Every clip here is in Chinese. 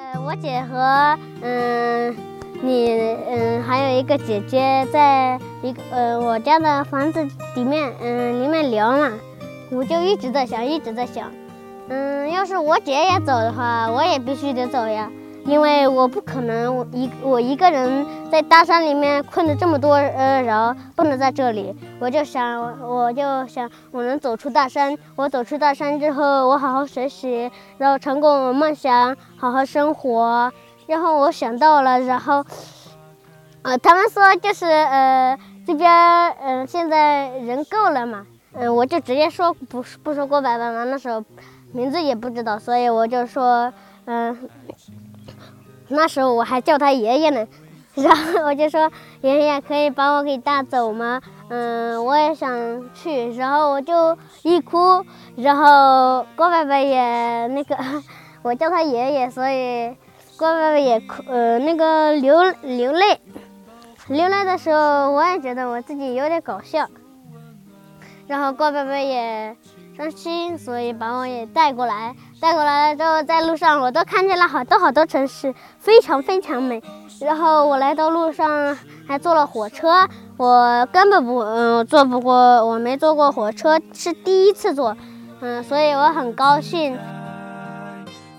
呃，我姐和嗯你嗯还有一个姐姐在一个呃我家的房子里面嗯里面聊嘛，我就一直在想，一直在想，嗯，要是我姐也走的话，我也必须得走呀。因为我不可能，我一我一个人在大山里面困了这么多呃人，不能在这里。我就想，我就想，我能走出大山。我走出大山之后，我好好学习，然后成功我梦想，好好生活。然后我想到了，然后，呃，他们说就是呃这边嗯现在人够了嘛，嗯我就直接说不不说郭伯伯了，那时候名字也不知道，所以我就说嗯。那时候我还叫他爷爷呢，然后我就说爷爷可以把我给带走吗？嗯，我也想去。然后我就一哭，然后郭伯伯也那个，我叫他爷爷，所以郭伯伯也哭，呃，那个流流泪。流泪的时候，我也觉得我自己有点搞笑。然后郭伯伯也伤心，所以把我也带过来。带过来了之后，在路上我都看见了好多好多城市，非常非常美。然后我来到路上还坐了火车，我根本不嗯坐不过，我没坐过火车，是第一次坐，嗯，所以我很高兴。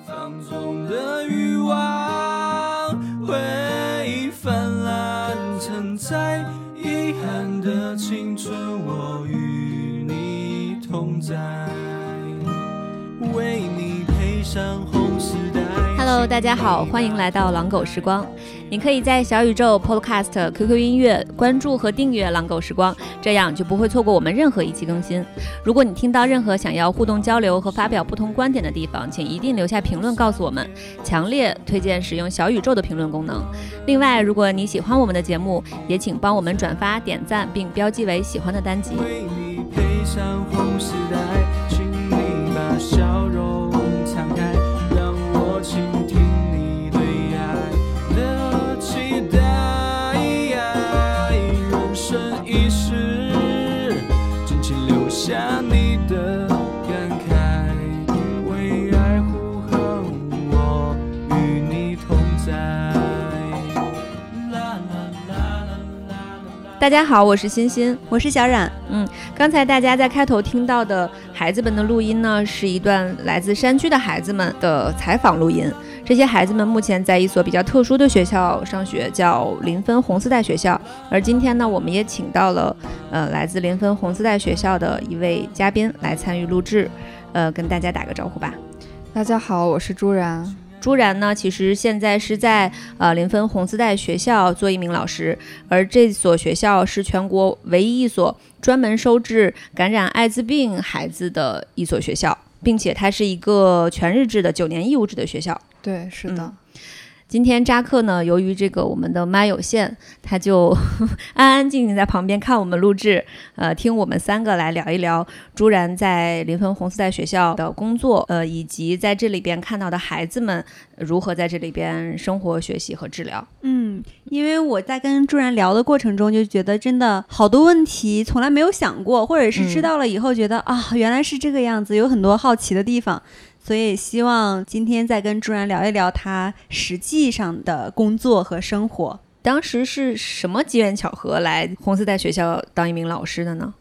放纵的欲望会泛滥成灾，遗憾的青春，我与你同在为你配上红丝带。Hello，大家好，欢迎来到狼狗时光。你可以在小宇宙、Podcast、QQ 音乐关注和订阅狼狗时光，这样就不会错过我们任何一期更新。如果你听到任何想要互动交流和发表不同观点的地方，请一定留下评论告诉我们。强烈推荐使用小宇宙的评论功能。另外，如果你喜欢我们的节目，也请帮我们转发、点赞并标记为喜欢的单集。为你配上红时代，请你把。笑大家好，我是欣欣，我是小冉。嗯，刚才大家在开头听到的。孩子们的录音呢，是一段来自山区的孩子们的采访录音。这些孩子们目前在一所比较特殊的学校上学，叫临汾红丝带学校。而今天呢，我们也请到了呃来自临汾红丝带学校的一位嘉宾来参与录制，呃，跟大家打个招呼吧。大家好，我是朱然。朱然呢，其实现在是在呃临汾红丝带学校做一名老师，而这所学校是全国唯一一所。专门收治感染艾滋病孩子的一所学校，并且它是一个全日制的九年义务制的学校。对，是的。今天扎克呢，由于这个我们的麦有限，他就 安安静静在旁边看我们录制，呃，听我们三个来聊一聊朱然在临汾红丝带学校的工作，呃，以及在这里边看到的孩子们如何在这里边生活、学习和治疗。嗯，因为我在跟朱然聊的过程中，就觉得真的好多问题从来没有想过，或者是知道了以后觉得啊，原来是这个样子，有很多好奇的地方。所以希望今天再跟朱然聊一聊他实际上的工作和生活。当时是什么机缘巧合来红丝带学校当一名老师的呢？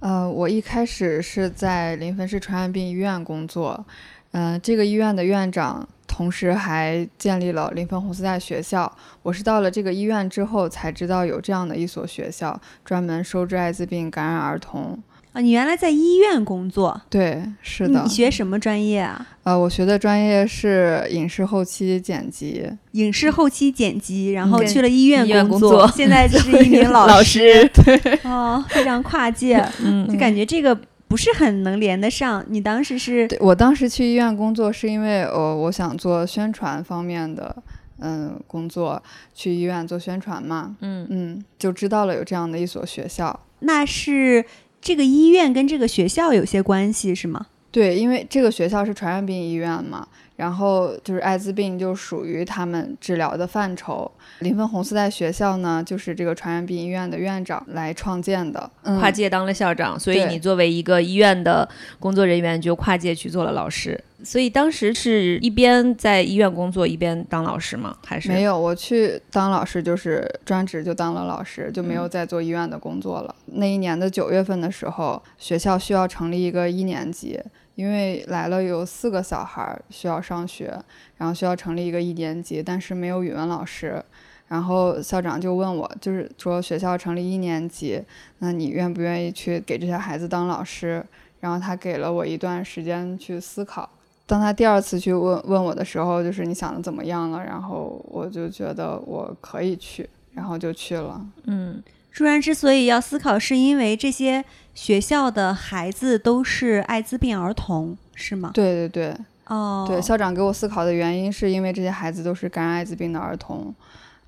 呃，我一开始是在临汾市传染病医院工作，嗯，这个医院的院长同时还建立了临汾红丝带学校。我是到了这个医院之后才知道有这样的一所学校，专门收治艾滋病感染儿童。啊，你原来在医院工作？对，是的。你学什么专业啊？呃，我学的专业是影视后期剪辑。影视后期剪辑，然后去了医院工作，现在是一名 老师。对，哦，非常跨界，嗯，就感觉这个不是很能连得上。你当时是？对我当时去医院工作是因为，呃，我想做宣传方面的，嗯，工作，去医院做宣传嘛。嗯嗯，就知道了有这样的一所学校。那是。这个医院跟这个学校有些关系是吗？对，因为这个学校是传染病医院嘛，然后就是艾滋病就属于他们治疗的范畴。临汾红丝带学校呢，就是这个传染病医院的院长来创建的，跨界当了校长，所以你作为一个医院的工作人员，就跨界去做了老师。所以当时是一边在医院工作一边当老师吗？还是没有？我去当老师就是专职就当了老师，就没有再做医院的工作了。那一年的九月份的时候，学校需要成立一个一年级，因为来了有四个小孩需要上学，然后需要成立一个一年级，但是没有语文老师。然后校长就问我，就是说学校成立一年级，那你愿不愿意去给这些孩子当老师？然后他给了我一段时间去思考。当他第二次去问问我的时候，就是你想的怎么样了？然后我就觉得我可以去，然后就去了。嗯，朱然之所以要思考，是因为这些学校的孩子都是艾滋病儿童，是吗？对对对，哦，对，校长给我思考的原因是因为这些孩子都是感染艾滋病的儿童，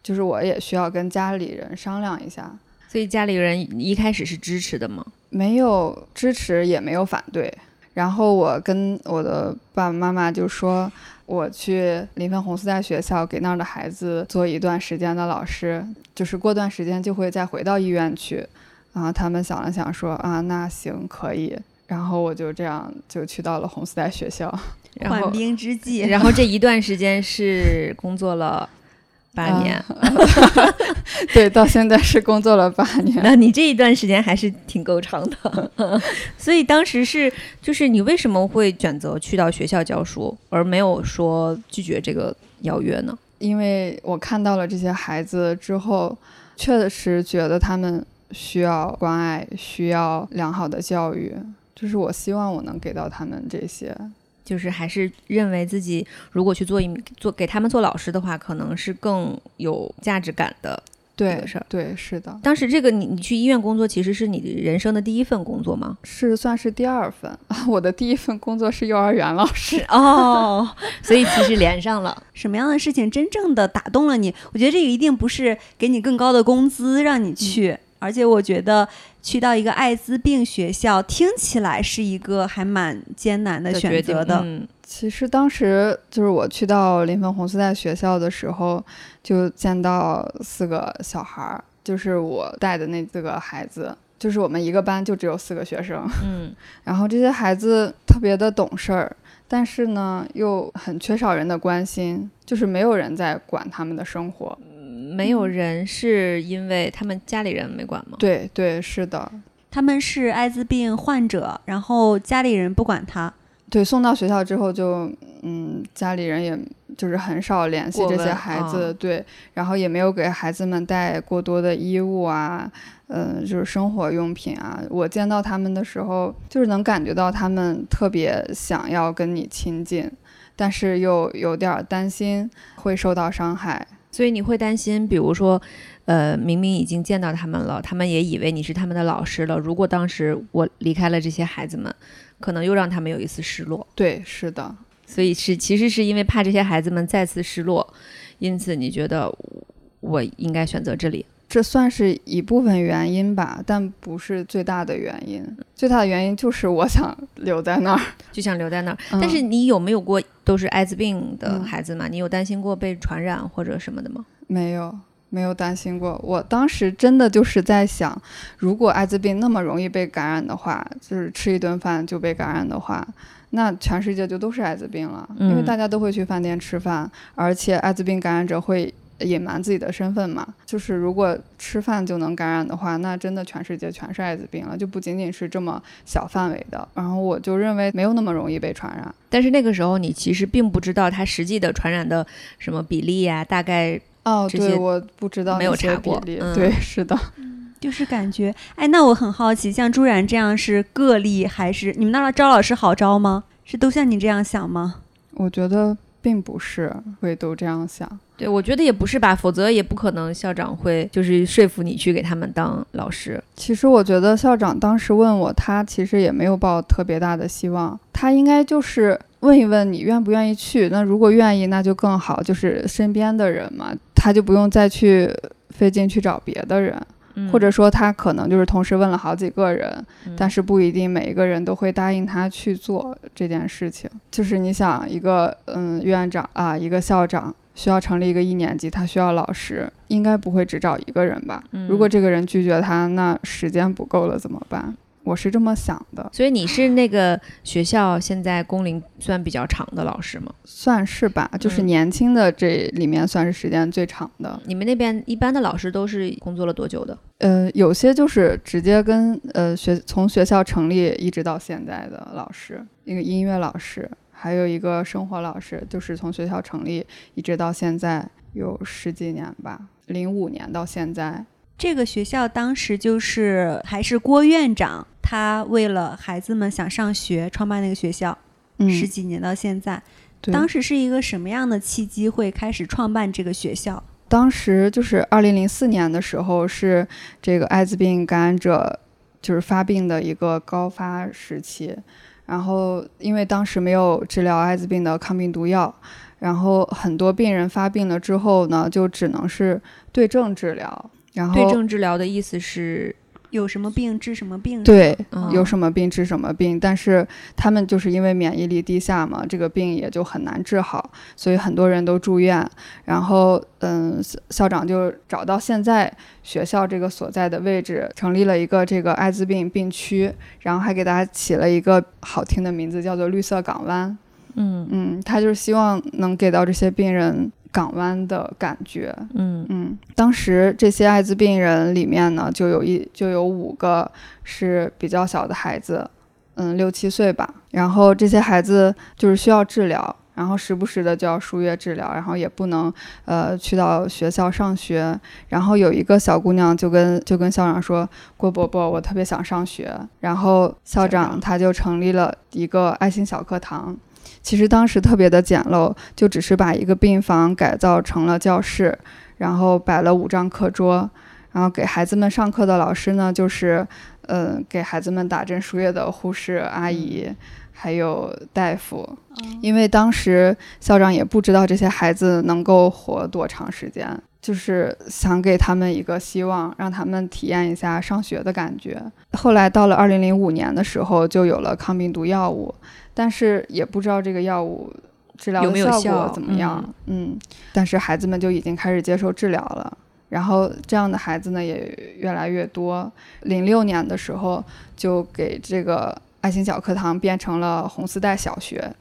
就是我也需要跟家里人商量一下。所以家里人一开始是支持的吗？没有支持，也没有反对。然后我跟我的爸爸妈妈就说，我去临汾红丝带学校给那儿的孩子做一段时间的老师，就是过段时间就会再回到医院去。然后他们想了想说啊，那行可以。然后我就这样就去到了红丝带学校，缓兵之计。然后这一段时间是工作了。八年，对，到现在是工作了八年。那你这一段时间还是挺够长的。所以当时是，就是你为什么会选择去到学校教书，而没有说拒绝这个邀约呢？因为我看到了这些孩子之后，确实觉得他们需要关爱，需要良好的教育，就是我希望我能给到他们这些。就是还是认为自己如果去做一做给他们做老师的话，可能是更有价值感的对事儿。对，是的。当时这个你你去医院工作，其实是你人生的第一份工作吗？是算是第二份。我的第一份工作是幼儿园老师 哦，所以其实连上了。什么样的事情真正的打动了你？我觉得这个一定不是给你更高的工资让你去，而且我觉得。去到一个艾滋病学校，听起来是一个还蛮艰难的选择的。嗯，其实当时就是我去到临汾红丝带学校的时候，就见到四个小孩儿，就是我带的那四个孩子，就是我们一个班就只有四个学生。嗯，然后这些孩子特别的懂事儿，但是呢又很缺少人的关心，就是没有人在管他们的生活。没有人是因为他们家里人没管吗？对对，是的，他们是艾滋病患者，然后家里人不管他。对，送到学校之后就，嗯，家里人也就是很少联系这些孩子，对，然后也没有给孩子们带过多的衣物啊，嗯，就是生活用品啊。我见到他们的时候，就是能感觉到他们特别想要跟你亲近，但是又有点担心会受到伤害。所以你会担心，比如说，呃，明明已经见到他们了，他们也以为你是他们的老师了。如果当时我离开了这些孩子们，可能又让他们有一丝失落。对，是的。所以是其实是因为怕这些孩子们再次失落，因此你觉得我应该选择这里。这算是一部分原因吧，但不是最大的原因。最大的原因就是我想留在那儿，就想留在那儿。但是你有没有过都是艾滋病的孩子嘛？你有担心过被传染或者什么的吗？没有，没有担心过。我当时真的就是在想，如果艾滋病那么容易被感染的话，就是吃一顿饭就被感染的话，那全世界就都是艾滋病了，因为大家都会去饭店吃饭，而且艾滋病感染者会。隐瞒自己的身份嘛，就是如果吃饭就能感染的话，那真的全世界全是艾滋病了，就不仅仅是这么小范围的。然后我就认为没有那么容易被传染。但是那个时候你其实并不知道它实际的传染的什么比例呀，大概哦，对，我不知道没有查过。对，是的，就是感觉，哎，那我很好奇，像朱然这样是个例，还是你们那招老师好招吗？是都像你这样想吗？我觉得。并不是会都这样想，对我觉得也不是吧，否则也不可能校长会就是说服你去给他们当老师。其实我觉得校长当时问我，他其实也没有抱特别大的希望，他应该就是问一问你愿不愿意去。那如果愿意，那就更好，就是身边的人嘛，他就不用再去费劲去找别的人。或者说他可能就是同时问了好几个人，但是不一定每一个人都会答应他去做这件事情。就是你想一个嗯院长啊，一个校长需要成立一个一年级，他需要老师，应该不会只找一个人吧？如果这个人拒绝他，那时间不够了怎么办？我是这么想的，所以你是那个学校现在工龄算比较长的老师吗？算是吧，就是年轻的这里面算是时间最长的。你们那边一般的老师都是工作了多久的？呃，有些就是直接跟呃学从学校成立一直到现在的老师，一个音乐老师，还有一个生活老师，就是从学校成立一直到现在有十几年吧，零五年到现在。这个学校当时就是还是郭院长，他为了孩子们想上学创办那个学校，十几年到现在。当时是一个什么样的契机会开始创办这个学校？当时就是二零零四年的时候，是这个艾滋病感染者就是发病的一个高发时期，然后因为当时没有治疗艾滋病的抗病毒药，然后很多病人发病了之后呢，就只能是对症治疗。然后对症治疗的意思是有什么病治什么病，对，有什么病治什么病。但是他们就是因为免疫力低下嘛，这个病也就很难治好，所以很多人都住院。然后，嗯，校长就找到现在学校这个所在的位置，成立了一个这个艾滋病病区，然后还给大家起了一个好听的名字，叫做“绿色港湾”。嗯嗯，他就是希望能给到这些病人。港湾的感觉，嗯嗯，当时这些艾滋病人里面呢，就有一就有五个是比较小的孩子，嗯，六七岁吧。然后这些孩子就是需要治疗，然后时不时的就要输液治疗，然后也不能呃去到学校上学。然后有一个小姑娘就跟就跟校长说：“郭伯伯，我特别想上学。”然后校长他就成立了一个爱心小课堂。其实当时特别的简陋，就只是把一个病房改造成了教室，然后摆了五张课桌，然后给孩子们上课的老师呢，就是，呃，给孩子们打针输液的护士阿姨，还有大夫。因为当时校长也不知道这些孩子能够活多长时间，就是想给他们一个希望，让他们体验一下上学的感觉。后来到了二零零五年的时候，就有了抗病毒药物。但是也不知道这个药物治疗的效果怎么样，嗯，但是孩子们就已经开始接受治疗了，然后这样的孩子呢也越来越多。零六年的时候，就给这个爱心小课堂变成了红丝带小学，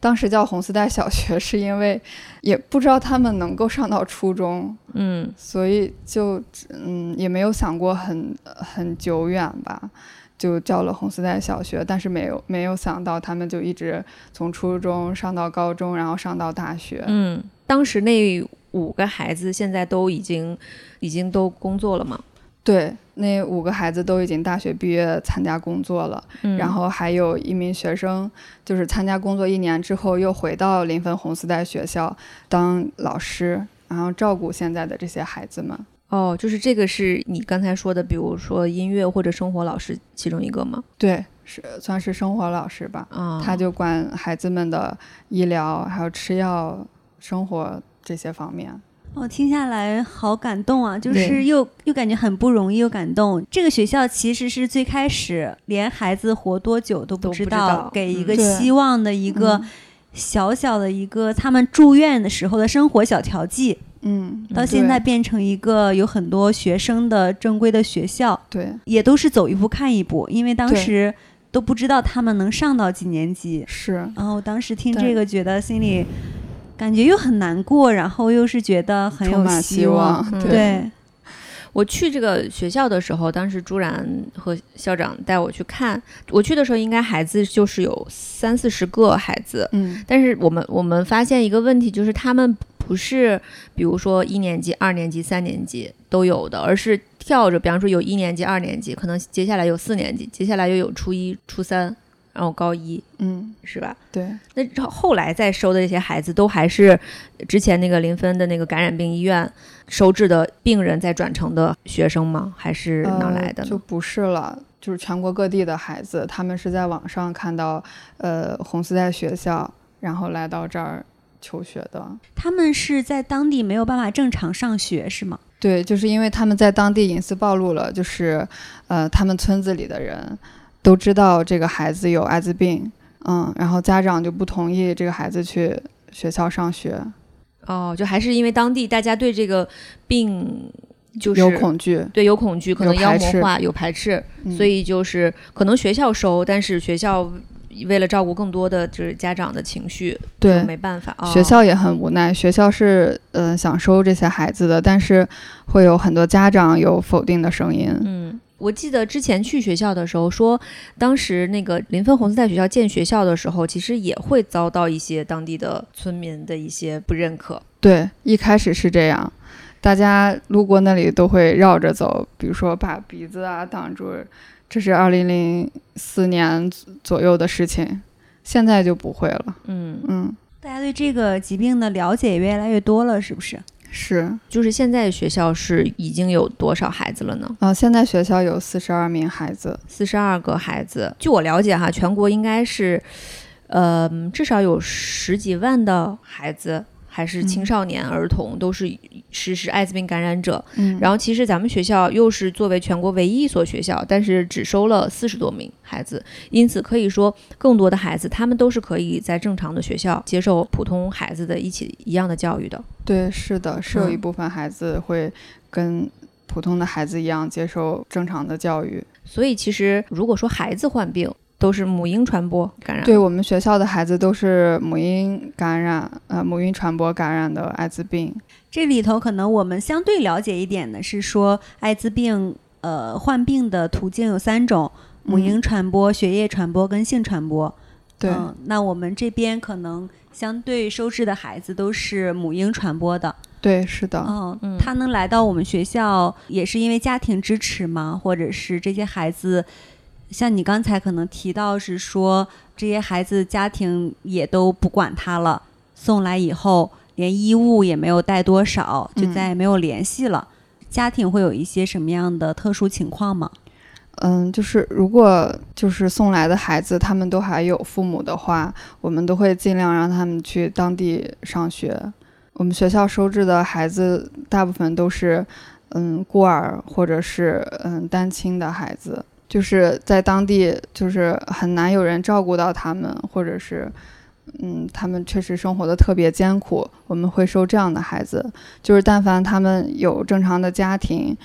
当时叫红丝带小学是因为也不知道他们能够上到初中，嗯，所以就嗯也没有想过很很久远吧。就叫了红丝带小学，但是没有没有想到他们就一直从初中上到高中，然后上到大学。嗯，当时那五个孩子现在都已经已经都工作了吗？对，那五个孩子都已经大学毕业参加工作了。嗯，然后还有一名学生，就是参加工作一年之后又回到临汾红丝带学校当老师，然后照顾现在的这些孩子们。哦，就是这个是你刚才说的，比如说音乐或者生活老师其中一个吗？对，是算是生活老师吧。啊，他就管孩子们的医疗，还有吃药、生活这些方面。我听下来好感动啊，就是又又感觉很不容易，又感动。这个学校其实是最开始连孩子活多久都不知道，给一个希望的一个小小的一个他们住院的时候的生活小调剂。嗯，到现在变成一个有很多学生的正规的学校，对，也都是走一步看一步，因为当时都不知道他们能上到几年级，是。然后当时听这个，觉得心里感觉又很难过，然后又是觉得很有希望。对，我去这个学校的时候，当时朱然和校长带我去看，我去的时候应该孩子就是有三四十个孩子，嗯，但是我们我们发现一个问题，就是他们。不是，比如说一年级、二年级、三年级都有的，而是跳着，比方说有一年级、二年级，可能接下来有四年级，接下来又有初一、初三，然后高一，嗯，是吧？对。那后来再收的这些孩子，都还是之前那个临汾的那个感染病医院收治的病人再转成的学生吗？还是哪来的？就不是了，就是全国各地的孩子，他们是在网上看到，呃，红丝带学校，然后来到这儿。求学的，他们是在当地没有办法正常上学，是吗？对，就是因为他们在当地隐私暴露了，就是呃，他们村子里的人都知道这个孩子有艾滋病，嗯，然后家长就不同意这个孩子去学校上学。哦，就还是因为当地大家对这个病就是有恐惧，对有恐惧，可能妖有排斥魔化，有排斥，嗯所以就是可能学校收，但是学校为了照顾更多的就是家长的情绪，对没办法。哦、学校也很无奈，学校是呃想收这些孩子的，但是会有很多家长有否定的声音。嗯，我记得之前去学校的时候说，当时那个林芬红丝带学校建学校的时候，其实也会遭到一些当地的村民的一些不认可。对，一开始是这样，大家路过那里都会绕着走，比如说把鼻子啊挡住。这是二零零四年左右的事情，现在就不会了。嗯，嗯，大家对这个疾病的了解也越来越多了，是不是？是。就是现在学校是已经有多少孩子了呢？啊、现在学校有四十二名孩子。四十二个孩子。据我了解哈，全国应该是，呃，至少有十几万的孩子。还是青少年、儿童都是实施艾滋病感染者，嗯，然后其实咱们学校又是作为全国唯一一所学校，但是只收了四十多名孩子，因此可以说更多的孩子他们都是可以在正常的学校接受普通孩子的一起一样的教育的。对，是的，是有一嗯部分孩子会跟普通的孩子一样接受正常的教育。所以其实如果说孩子患病，都是母婴传播感染。对我们学校的孩子都是母婴感染，呃，母婴传播感染的艾滋病。这里头可能我们相对了解一点的是说，艾滋病呃患病的途径有三种：母婴传播、血液传播跟性传播。对，嗯，那我们这边可能相对收治的孩子都是母婴传播的。对，是的。嗯，嗯他能来到我们学校，也是因为家庭支持吗？或者是这些孩子，像你刚才可能提到是说，这些孩子家庭也都不管他了，送来以后连衣物也没有带多少，就嗯再也没有联系了。家庭会有一些什么样的特殊情况吗？嗯，就是如果就是送来的孩子，他们都还有父母的话，我们都会尽量让他们去当地上学。我们学校收治的孩子大部分都是，嗯，孤儿或者是嗯单亲的孩子，就是在当地就是很难有人照顾到他们，或者是。嗯，他们确实生活的特别艰苦，我们会收这样的孩子。就是但凡他们有正常的家庭，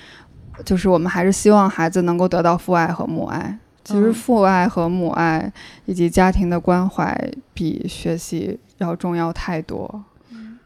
就是我们还是希望孩子能够得到父爱和母爱。其实嗯父爱和母爱以及家庭的关怀比学习要重要太多。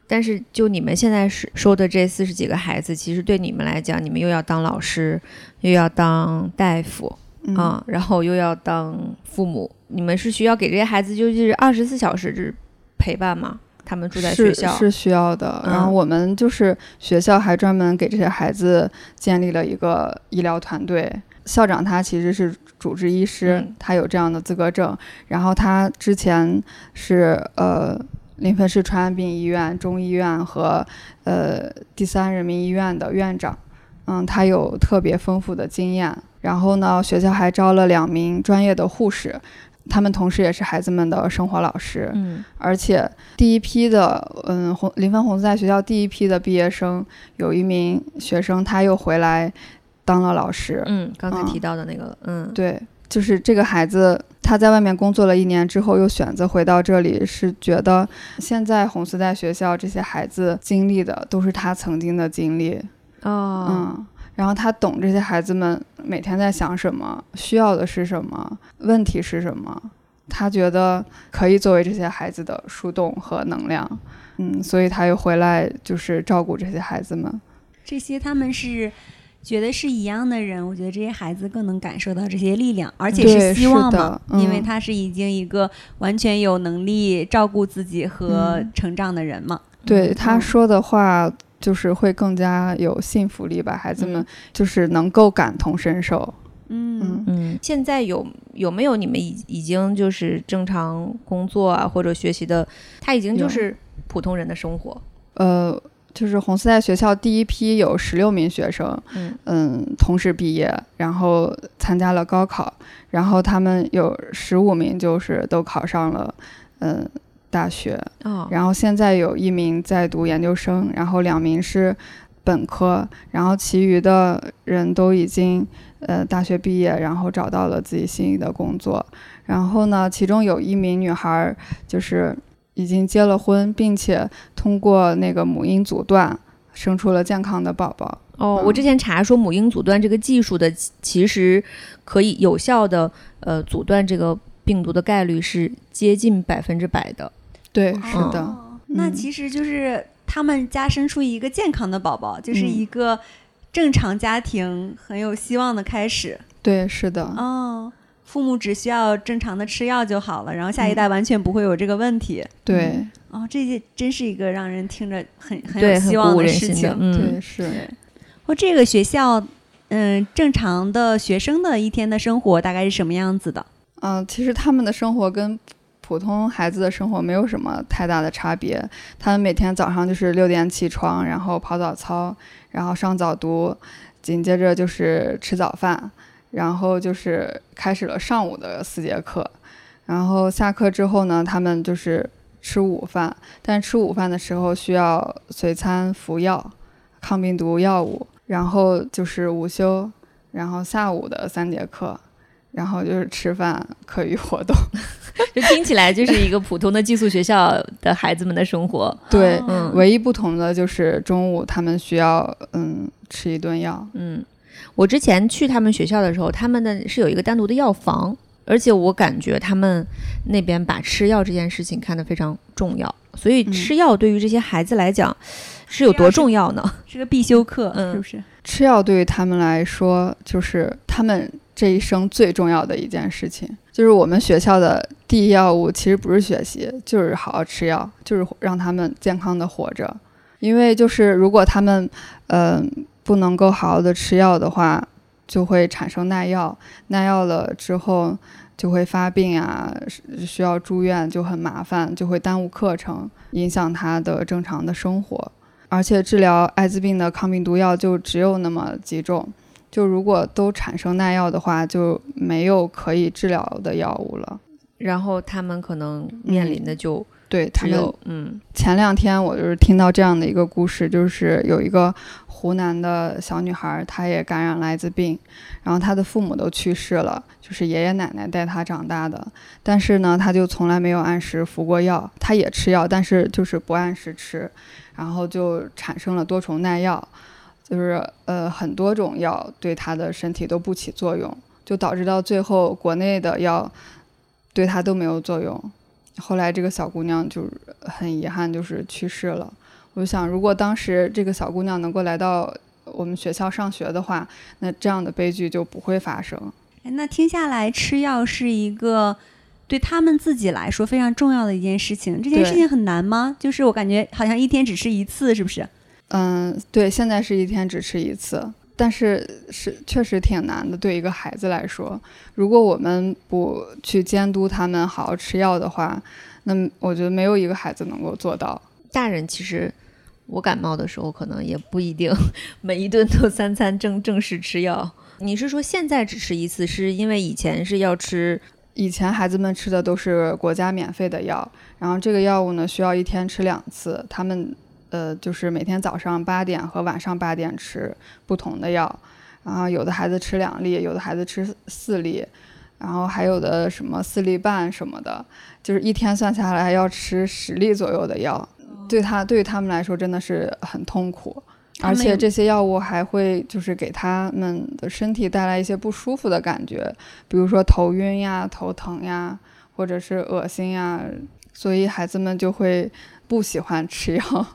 但是就你们现在是收的这四十几个孩子，其实对你们来讲，你们又要当老师，又要当大夫嗯，啊、然后又要当父母，你们是需要给这些孩子就是二十四小时是陪伴吗？他们住在学校，是需要的。然后嗯我们就是学校还专门给这些孩子建立了一个医疗团队。校长他其实是主治医师，嗯他有这样的资格证。然后他之前是呃临汾市传染病医院、中医院和呃第三人民医院的院长。嗯，他有特别丰富的经验。然后呢，学校还招了两名专业的护士，他们同时也是孩子们的生活老师。嗯而且第一批的，嗯，红林芬红丝带学校第一批的毕业生，有一名学生他又回来当了老师。嗯，刚才嗯提到的那个，嗯，对，就是这个孩子他在外面工作了一年之后，又选择回到这里，是觉得现在红丝带学校这些孩子经历的都是他曾经的经历。哦，嗯。然后他懂这些孩子们每天在想什么，需要的是什么，问题是什么，他觉得可以作为这些孩子的树洞和能量，嗯，所以他又回来就是照顾这些孩子们。这些他们是觉得是一样的人，我觉得这些孩子更能感受到这些力量，而且是希望的，因为嗯他是已经一个完全有能力照顾自己和嗯成长的人嘛。对他嗯说的话，就是会更加有信服力吧，孩子们嗯。就是能够感同身受。嗯。嗯。嗯，现在有有没有你们已已经就是正常工作啊或者学习的，他已经就是普通人的生活，呃，就是红丝带学校第一批有十六名学生，嗯。嗯，同时毕业，然后参加了高考，然后他们有十五名就是都考上了，嗯，大学，哦，然后现在有一名在读研究生，然后两名是本科，然后其余的人都已经呃大学毕业，然后找到了自己心仪的工作。然后呢，其中有一名女孩就是已经结了婚，并且通过那个母婴阻断生出了健康的宝宝。哦，我之前查说母婴阻断这个技术的，其实可以有效的呃阻断这个病毒的概率是接近百分之百的。对，是的。那其实就是他们家生出一个健康的宝宝，就是一个正常家庭很有希望的开始。对，是的。哦，父母只需要正常的吃药就好了，然后下一代完全不会有这个问题。对。哦，这些真是一个让人听着很很有希望的事情。对，是。或这个学校，嗯，正常的学生的一天的生活大概是什么样子的？嗯，其实他们的生活跟普通孩子的生活没有什么太大的差别。他们每天早上就是六点起床，然后跑早操，然后上早读，紧接着就是吃早饭，然后就是开始了上午的四节课。然后下课之后呢，他们就是吃午饭，但吃午饭的时候需要随餐服药，抗病毒药物。然后就是午休，然后下午的三节课，然后就是吃饭、课余活动，就听起来就是一个普通的寄宿学校的孩子们的生活。对，嗯，唯一不同的就是中午他们需要嗯吃一顿药。嗯，我之前去他们学校的时候，他们的是有一个单独的药房，而且我感觉他们那边把吃药这件事情看得非常重要，所以吃药对于这些孩子来讲。是有多重要呢？是个必修课，嗯是不是？吃药对于他们来说，就是他们这一生最重要的一件事情。就是我们学校的第一要务，其实不是学习，就是好好吃药，就是让他们健康的活着。因为就是如果他们，嗯，不能够好好的吃药的话，就会产生耐药，耐药了之后就会发病啊，需要住院就很麻烦，就会耽误课程，影响他的正常的生活。而且治疗艾滋病的抗病毒药就只有那么几种，就如果都产生耐药的话，就没有可以治疗的药物了。然后他们可能面临的就对他们，嗯，前两天我就是听到这样的一个故事，就是有一个湖南的小女孩，她也感染了艾滋病，然后她的父母都去世了，就是爷爷奶奶带她长大的，但是呢，她就从来没有按时服过药，她也吃药，但是就是不按时吃。然后就产生了多重耐药，就是呃很多种药对他的身体都不起作用，就导致到最后国内的药对他都没有作用。后来这个小姑娘就很遗憾，就是去世了。我就想，如果当时这个小姑娘能够来到我们学校上学的话，那这样的悲剧就不会发生。哎，那听下来吃药是一个。对他们自己来说非常重要的一件事情，这件事情很难吗？就是我感觉好像一天只吃一次，是不是？嗯，对，现在是一天只吃一次，但是是确实挺难的。对一个孩子来说，如果我们不去监督他们好好吃药的话，那我觉得没有一个孩子能够做到。大人其实，我感冒的时候可能也不一定 每一顿都三餐正正式吃药。你是说现在只吃一次，是因为以前是要吃？以前孩子们吃的都是国家免费的药，然后这个药物呢需要一天吃两次，他们呃就是每天早上八点和晚上八点吃不同的药，然后有的孩子吃两粒，有的孩子吃四粒，然后还有的什么四粒半什么的，就是一天算下来要吃十粒左右的药，对他对于他们来说真的是很痛苦。而且这些药物还会就是给他们的身体带来一些不舒服的感觉，比如说头晕呀、头疼呀，或者是恶心呀，所以孩子们就会不喜欢吃药。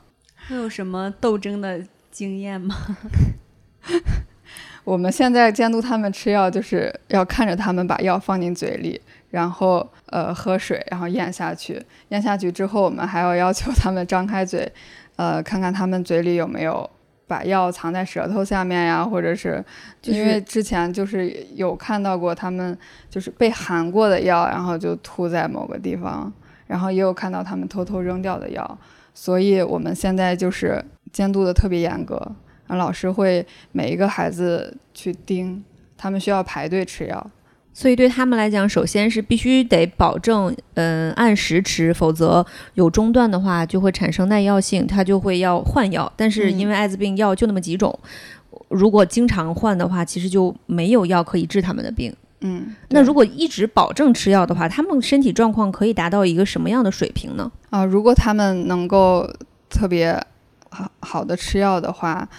会有什么斗争的经验吗？我们现在监督他们吃药，就是要看着他们把药放进嘴里，然后呃喝水，然后咽下去。咽下去之后，我们还要要求他们张开嘴，呃看看他们嘴里有没有。把药藏在舌头下面呀，或者是因为之前就是有看到过他们就是被含过的药，然后就吐在某个地方，然后也有看到他们偷偷扔掉的药，所以我们现在就是监督的特别严格，老师会每一个孩子去盯，他们需要排队吃药，所以对他们来讲，首先是必须得保证，嗯，按时吃，否则有中断的话，就会产生耐药性，他就会要换药。但是因为艾滋病药就那么几种，如果经常换的话，其实就没有药可以治他们的病。嗯，那如果一直保证吃药的话，他们身体状况可以达到一个什么样的水平呢？啊，如果他们能够特别好好的吃药的话。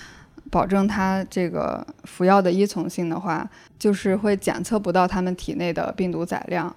保证他这个服药的依从性的话，就是会检测不到他们体内的病毒载量，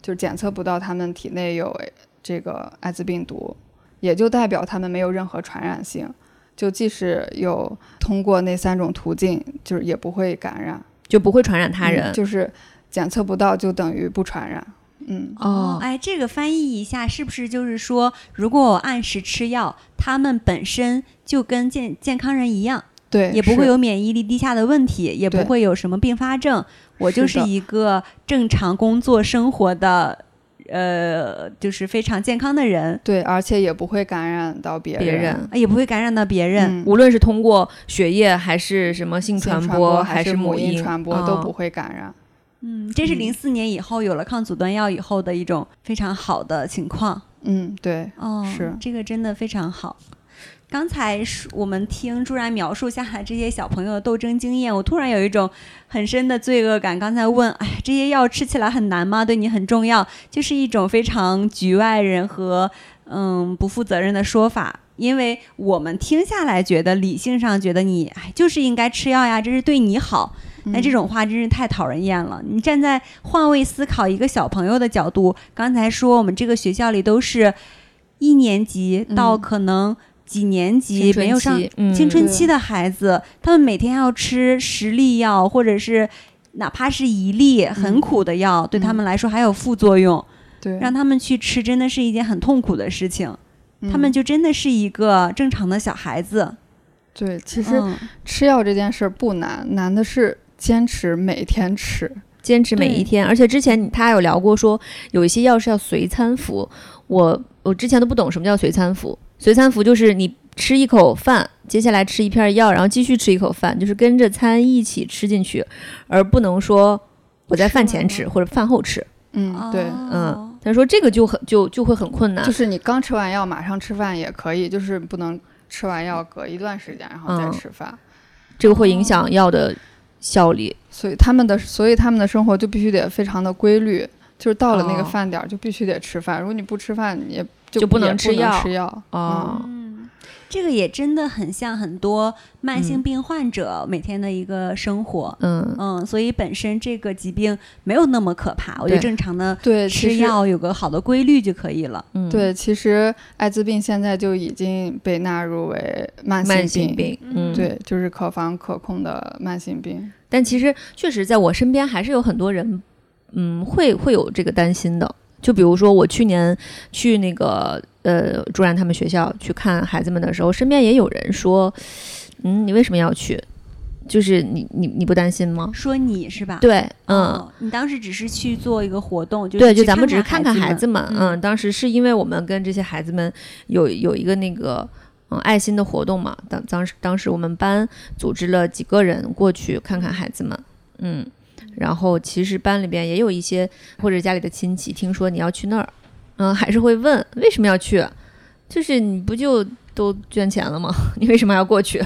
就是检测不到他们体内有这个艾滋病毒，也就代表他们没有任何传染性。就即使有通过那三种途径，就是也不会感染，就不会传染他人。就是检测不到，就等于不传染。嗯哦，哎，这个翻译一下，是不是就是说，如果我按时吃药，他们本身就跟健健康人一样？对，也不会有免疫力低下的问题，也不会有什么并发症。我就是一个正常工作生活的，呃，就是非常健康的人。对，而且也不会感染到别人，也不会感染到别人。无论是通过血液还是什么性传播，还是母婴传播，都不会感染。嗯，这是零四年以后有了抗阻断药以后的一种非常好的情况。嗯，对，哦，是这个真的非常好。刚才我们听朱然描述下来这些小朋友的斗争经验，我突然有一种很深的罪恶感。刚才问，哎，这些药吃起来很难吗？对你很重要，就是一种非常局外人和嗯不负责任的说法。因为我们听下来觉得理性上觉得你哎就是应该吃药呀，这是对你好。那这种话真是太讨人厌了。你站在换位思考一个小朋友的角度，刚才说我们这个学校里都是一年级到可能。几年级没有上青春期的孩子，他们每天要吃十粒药，或者是哪怕是一粒很苦的药，对他们来说还有副作用。对，让他们去吃，真的是一件很痛苦的事情。他们就真的是一个正常的小孩子。对，其实吃药这件事不难，难的是坚持每天吃，坚持每一天。而且之前他有聊过，说有一些药是要随餐服。我我之前都不懂什么叫随餐服。随餐服就是你吃一口饭，接下来吃一片药，然后继续吃一口饭，就是跟着餐一起吃进去，而不能说我在饭前吃或者饭后吃。嗯，对，嗯，他说这个就很就就会很困难。就是你刚吃完药马上吃饭也可以，就是不能吃完药隔一段时间然后再吃饭，这个会影响药的效力。所以他们的所以他们的生活就必须得非常的规律，就是到了那个饭点儿就必须得吃饭，如果你不吃饭也。就不能吃药，吃药啊。嗯，这个也真的很像很多慢性病患者每天的一个生活。嗯嗯，所以本身这个疾病没有那么可怕，我觉得正常的对吃药有个好的规律就可以了。嗯，对，其实艾滋病现在就已经被纳入为慢性病。嗯，对，就是可防可控的慢性病。但其实确实在我身边还是有很多人，嗯，会会有这个担心的。就比如说，我去年去那个呃朱然他们学校去看孩子们的时候，身边也有人说：“嗯，你为什么要去？就是你你你不担心吗？”说你是吧？对，嗯，你当时只是去做一个活动，就对，就咱们只是看看孩子们。嗯，当时是因为我们跟这些孩子们有有一个那个嗯爱心的活动嘛。当当时当时我们班组织了几个人过去看看孩子们。嗯。然后其实班里边也有一些或者家里的亲戚，听说你要去那儿，嗯，还是会问为什么要去，就是你不就都捐钱了吗？你为什么要过去？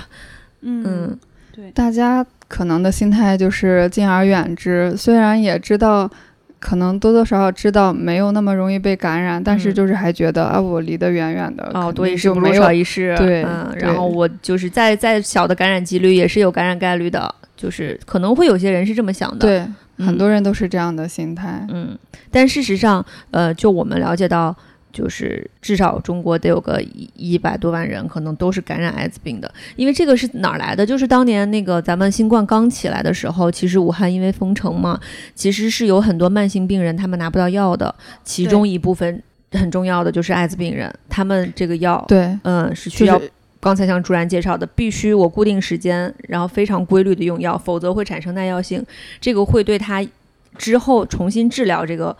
嗯，对，大家可能的心态就是敬而远之，虽然也知道可能多多少少知道没有那么容易被感染，但是就是还觉得啊，我离得远远的，哦，多一事不如少一事，对，嗯，然后我就是再再小的感染几率也是有感染概率的。就是可能会有些人是这么想的，对，很多人都是这样的心态。嗯，但事实上，呃，就我们了解到，就是至少中国得有个一一百多万人，可能都是感染艾滋病的。因为这个是哪儿来的？就是当年那个咱们新冠刚起来的时候，其实武汉因为封城嘛，其实是有很多慢性病人他们拿不到药的，其中一部分很重要的就是艾滋病人，他们这个药，对，嗯，是需要。刚才像朱然介绍的，必须我固定时间，然后非常规律的用药，否则会产生耐药性，这个会对他之后重新治疗这个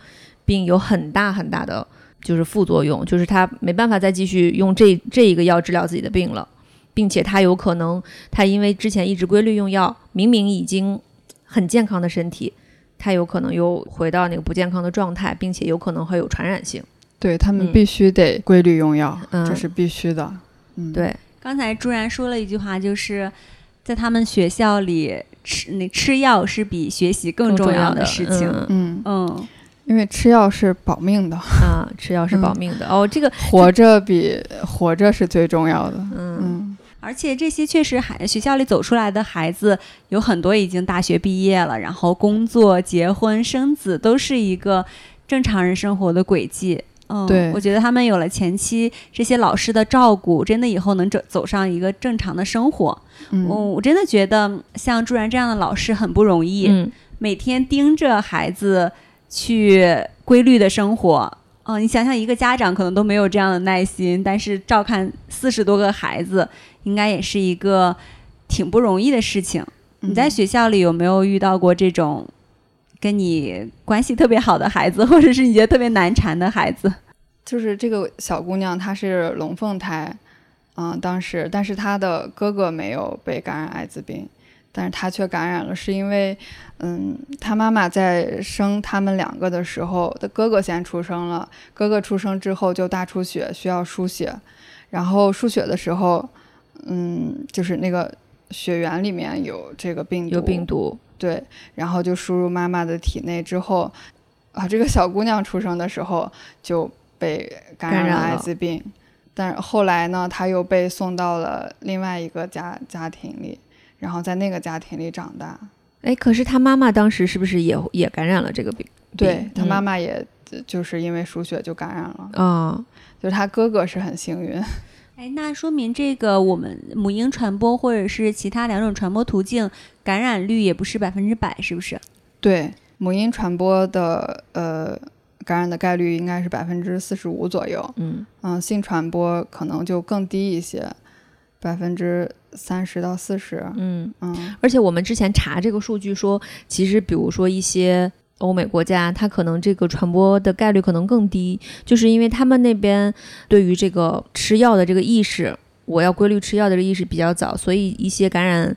病有很大很大的就是副作用，就是他没办法再继续用这这一个药治疗自己的病了，并且他有可能他因为之前一直规律用药，明明已经很健康的身体，他有可能又回到那个不健康的状态，并且有可能会有传染性。对他们嗯。必须得规律用药，嗯。这是必须的。嗯，对，刚才朱然说了一句话，就是在他们学校里吃那吃药是比学习更重要的事情。嗯嗯，嗯，因为吃药是保命的，啊，吃药是保命的、哦。这个，活着比活着是最重要的。嗯嗯，而且这些确实还学校里走出来的孩子有很多已经大学毕业了，然后工作、结婚、生子都是一个正常人生活的轨迹。嗯，对我觉得他们有了前期这些老师的照顾，真的以后能走走上一个正常的生活。嗯嗯，我真的觉得像朱然这样的老师很不容易。嗯，每天盯着孩子去规律的生活。哦，你想想，一个家长可能都没有这样的耐心，但是照看四十多个孩子，应该也是一个挺不容易的事情。你在嗯学校里有没有遇到过这种跟你关系特别好的孩子，或者是你觉得特别难缠的孩子？就是这个小姑娘，她是龙凤胎，嗯，当时，但是她的哥哥没有被感染艾滋病，但是她却感染了，是因为，嗯，她妈妈在生他们两个的时候，的哥哥先出生了，哥哥出生之后就大出血，需要输血，然后输血的时候，嗯，就是那个血源里面有这个病毒，有病毒。对，然后就输入妈妈的体内之后，啊，这个小姑娘出生的时候就被感染了艾滋病，但是后来呢，她又被送到了另外一个家家庭里，然后在那个家庭里长大。哎，可是她妈妈当时是不是也也感染了这个病？对她妈嗯妈也就是因为输血就感染了，啊、就是她哥哥是很幸运。哎，那说明这个我们母婴传播或者是其他两种传播途径感染率也不是百分之百，是不是？对，母婴传播的呃感染的概率应该是百分之四十五左右。嗯，嗯，性传播可能就更低一些，百分之三十到四十。嗯，嗯而且我们之前查这个数据说，其实比如说一些欧美国家，它可能这个传播的概率可能更低，就是因为他们那边对于这个吃药的这个意识，我要规律吃药的这个意识比较早，所以一些感染。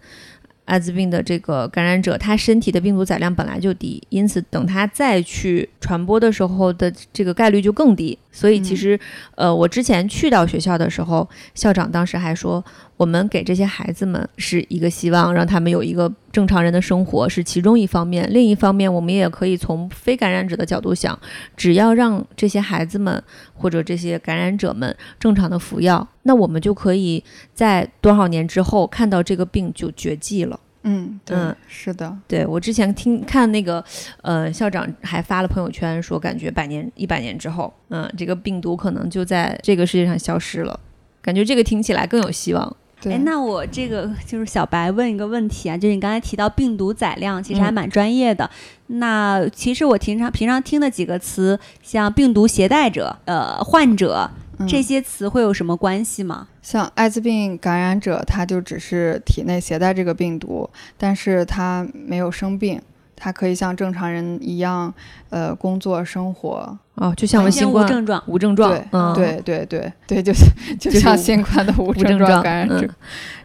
艾滋病的这个感染者，他身体的病毒载量本来就低，因此等他再去传播的时候的这个概率就更低。所以其嗯实，呃，我之前去到学校的时候，校长当时还说，我们给这些孩子们是一个希望，让他们有一个正常人的生活是其中一方面，另一方面，我们也可以从非感染者的角度想，只要让这些孩子们或者这些感染者们正常的服药，那我们就可以在多少年之后看到这个病就绝迹了。嗯，对，嗯是的，对我之前听看那个，呃，校长还发了朋友圈说，感觉百年一百年之后，嗯，这个病毒可能就在这个世界上消失了，感觉这个听起来更有希望。对。哎，那我这个就是小白问一个问题啊，就是你刚才提到病毒载量，其实还嗯蛮专业的。那其实我平常平常听的几个词，像病毒携带者、呃患者嗯这些词会有什么关系吗？像艾滋病感染者，他就只是体内携带这个病毒，但是他没有生病，他可以像正常人一样，呃，工作生活。哦，就像我们新冠无症状。无症状对，嗯，对对对对，就是就像新冠的无无症状症状感染者。嗯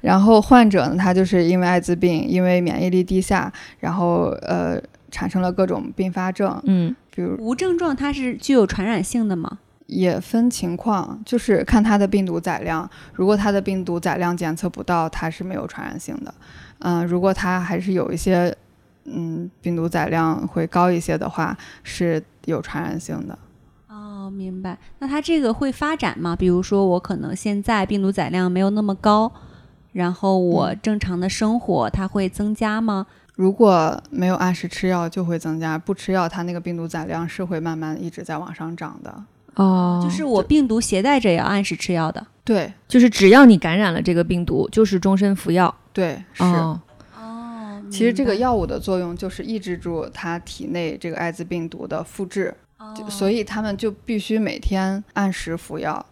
然后患者呢，他就是因为艾滋病，因为免疫力低下，然后呃产生了各种并发症，嗯比如无症状它是具有传染性的吗？也分情况，就是看它的病毒载量。如果它的病毒载量检测不到，它是没有传染性的。嗯、如果它还是有一些嗯病毒载量会高一些的话，是有传染性的。哦，明白。那它这个会发展吗？比如说，我可能现在病毒载量没有那么高，然后我嗯正常的生活，它会增加吗？如果没有按时吃药，就会增加；不吃药，它那个病毒载量是会慢慢一直在往上涨的。哦，就是我病毒携带者也要按时吃药的。对就是只要你感染了这个病毒，就是终身服药。对是。哦，哦，其实这个药物的作用就是抑制住它体内这个艾滋病毒的复制，就所以以他们就必须每天按时服药，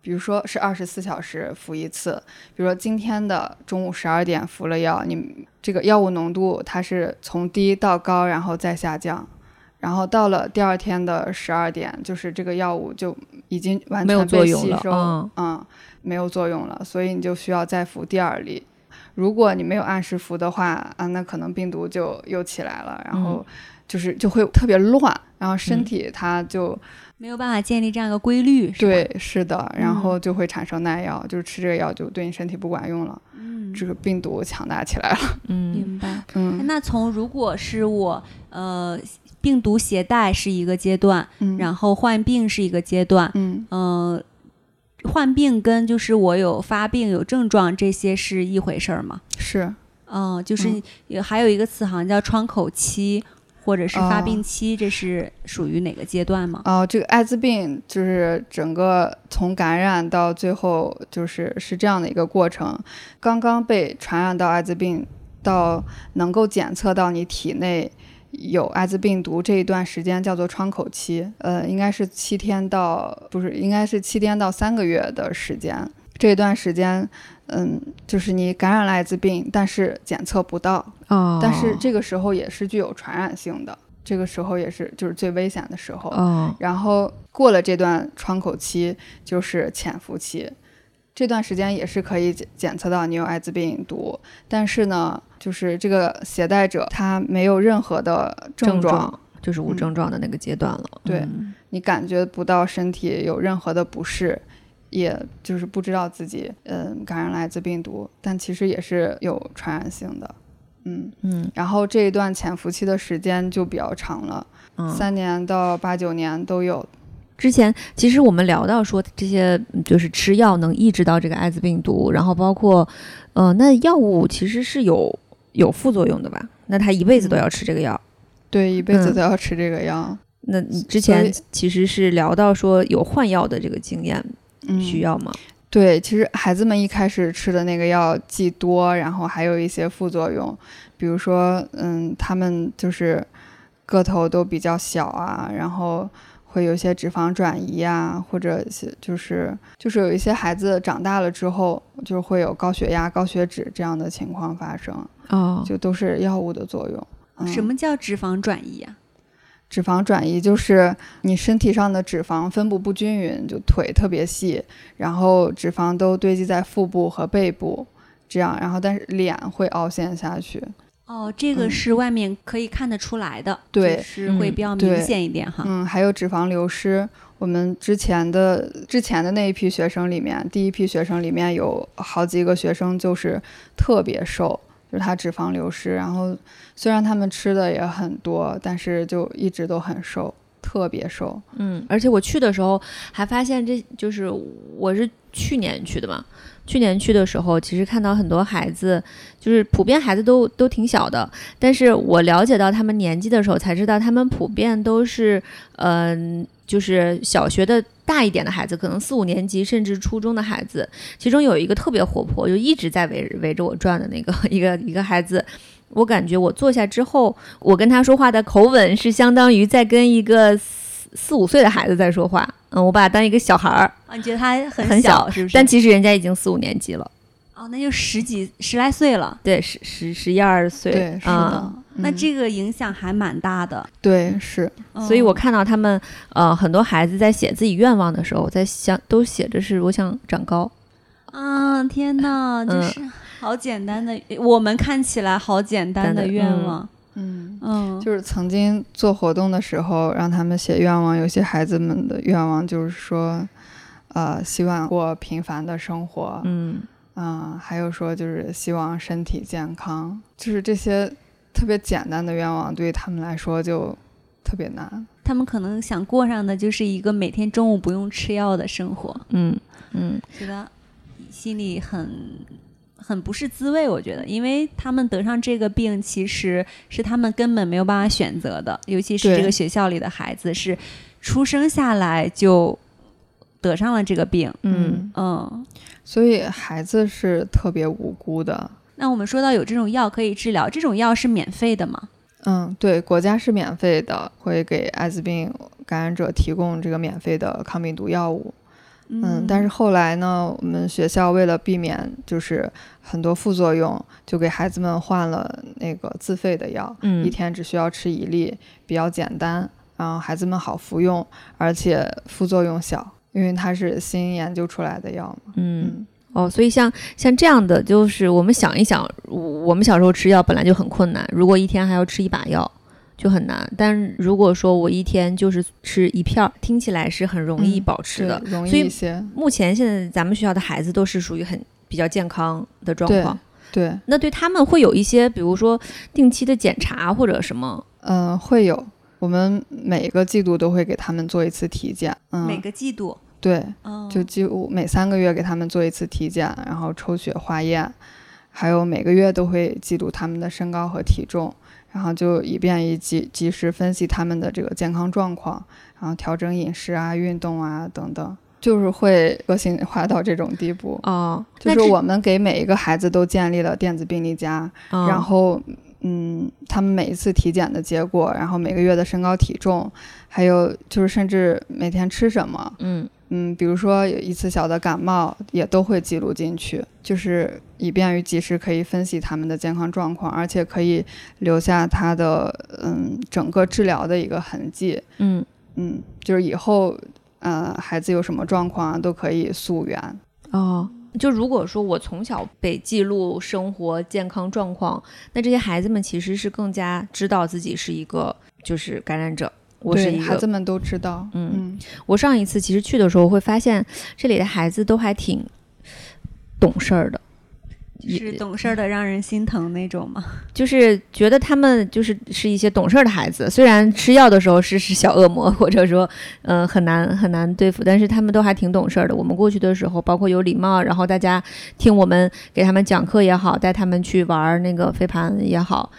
比如说是二十四小时服一次。比如说今天的中午十二点服了药，你这个药物浓度它是从低到高，然后再下降，然后到了第二天的十二点，就是这个药物就已经完全被吸收，嗯。嗯，没有作用了，所以你就需要再服第二粒。如果你没有按时服的话，啊，那可能病毒就又起来了，然后就是就会特别乱，然后身体它就没有办法建立这样一个规律。对，是的，然后就会产生耐药，就是吃这个药就对你身体不管用了。嗯，这个病毒强大起来了。嗯，明白。嗯，那从如果是我呃病毒携带是一个阶段，然后患病是一个阶段，嗯嗯。患病跟就是我有发病有症状这些是一回事儿吗？是，嗯，就是还有一个词好像叫窗口期或者是发病期，这是属于哪个阶段吗？哦，这个艾滋病就是整个从感染到最后就是是这样的一个过程，刚刚被传染到艾滋病到能够检测到你体内。有艾滋病毒这一段时间叫做窗口期，呃，应该是七天到不是，应该是七天到三个月的时间。这段时间，嗯，就是你感染了艾滋病，但是检测不到，哦，但是这个时候也是具有传染性的，这个时候也是就是最危险的时候。哦，然后过了这段窗口期就是潜伏期。这段时间也是可以检检测到你有艾滋病毒，但是呢，就是这个携带者他没有任何的症状，就是无症状的那个阶段了。对你感觉不到身体有任何的不适，也就是不知道自己嗯感染了艾滋病毒，但其实也是有传染性的。嗯嗯，然后这一段潜伏期的时间就比较长了，三年到八九年都有。之前其实我们聊到说这些就是吃药能抑制到这个艾滋病毒，然后包括，呃，那药物其实是有有副作用的吧？那他一辈子都要吃这个药？对，一辈子都要吃这个药。那你之前其实是聊到说有换药的这个经验，需要吗？对，其实孩子们一开始吃的那个药既多，然后还有一些副作用，比如说，嗯，他们就是个头都比较小啊，然后。会有一些脂肪转移啊，或者是就是就是有一些孩子长大了之后，就会有高血压、高血脂这样的情况发生。哦，就都是药物的作用。什么叫脂肪转移啊？脂肪转移就是你身体上的脂肪分布不均匀，就腿特别细，然后脂肪都堆积在腹部和背部，这样，然后但是脸会凹陷下去。哦，这个是外面可以看得出来的，对，是会比较明显一点哈。嗯，还有脂肪流失。我们之前的之前的那一批学生里面，第一批学生里面有好几个学生就是特别瘦，就是他脂肪流失。然后虽然他们吃的也很多，但是就一直都很瘦，特别瘦。嗯，而且我去的时候还发现，这就是我是去年去的嘛。去年去的时候，其实看到很多孩子，就是普遍孩子都都挺小的。但是我了解到他们年纪的时候，才知道他们普遍都是，嗯，就是小学的大一点的孩子，可能四五年级甚至初中的孩子。其中有一个特别活泼，就一直在围围着我转的那个 一个一个孩子，我感觉我坐下之后，我跟他说话的口吻是相当于在跟一个。四四五岁的孩子在说话，嗯，我把他当一个小孩儿啊，你觉得他很很小是不是？但其实人家已经四五年级了，哦，那就十几十来岁了，对，十十十一二岁，对，是的，那这个影响还蛮大的，对，是，所以我看到他们呃很多孩子在写自己愿望的时候，在想都写着是我想长高，啊，天哪，就是好简单的，我们看起来好简单的愿望。嗯。嗯，就是曾经做活动的时候，让他们写愿望。有些孩子们的愿望就是说，呃，希望过平凡的生活。嗯。嗯，还有说就是希望身体健康。就是这些特别简单的愿望，对于他们来说就特别难。他们可能想过上的就是一个每天中午不用吃药的生活。嗯嗯，觉得心里很。很不是滋味，我觉得，因为他们得上这个病，其实是他们根本没有办法选择的。尤其是这个学校里的孩子，是出生下来就得上了这个病。嗯嗯，所以孩子是特别无辜的。那我们说到有这种药可以治疗，这种药是免费的吗？嗯，对，国家是免费的，会给艾滋病感染者提供这个免费的抗病毒药物。嗯，但是后来呢，我们学校为了避免就是很多副作用，就给孩子们换了那个自费的药，一天只需要吃一粒，比较简单，然后孩子们好服用，而且副作用小，因为它是新研究出来的药嘛。嗯，哦，所以像像这样的，就是我们想一想，我们小时候吃药本来就很困难，如果一天还要吃一把药，就很难。但如果说我一天就是吃一片儿，听起来是很容易保持的，容易一些。目前现在咱们学校的孩子都是属于很比较健康的状况。对，那对他们会有一些，比如说定期的检查或者什么？嗯，会有。我们每个季度都会给他们做一次体检。嗯，每个季度。对，就几乎每三个月给他们做一次体检，然后抽血化验，还有每个月都会记录他们的身高和体重，然后就以便于及及时分析他们的这个健康状况，然后调整饮食啊、运动啊等等。就是会个性化到这种地步哦，就是我们给每一个孩子都建立了电子病历夹，然后嗯，他们每一次体检的结果，然后每个月的身高体重，还有就是甚至每天吃什么，嗯嗯，比如说有一次小的感冒也都会记录进去，就是以便于及时可以分析他们的健康状况，而且可以留下他的嗯整个治疗的一个痕迹，嗯嗯，就是以后。呃，孩子有什么状况啊都可以溯源哦。就如果说我从小被记录生活健康状况，那这些孩子们其实是更加知道自己是一个就是感染者。我是一个孩子们都知道。嗯，我上一次其实去的时候会发现，这里的孩子都还挺懂事儿的。是懂事儿的，让人心疼那种吗？就是觉得他们就是是一些懂事儿的孩子，虽然吃药的时候是是小恶魔，或者说，嗯，很难很难对付，但是他们都还挺懂事儿的。我们过去的时候，包括有礼貌，然后大家听我们给他们讲课也好，带他们去玩那个飞盘也好，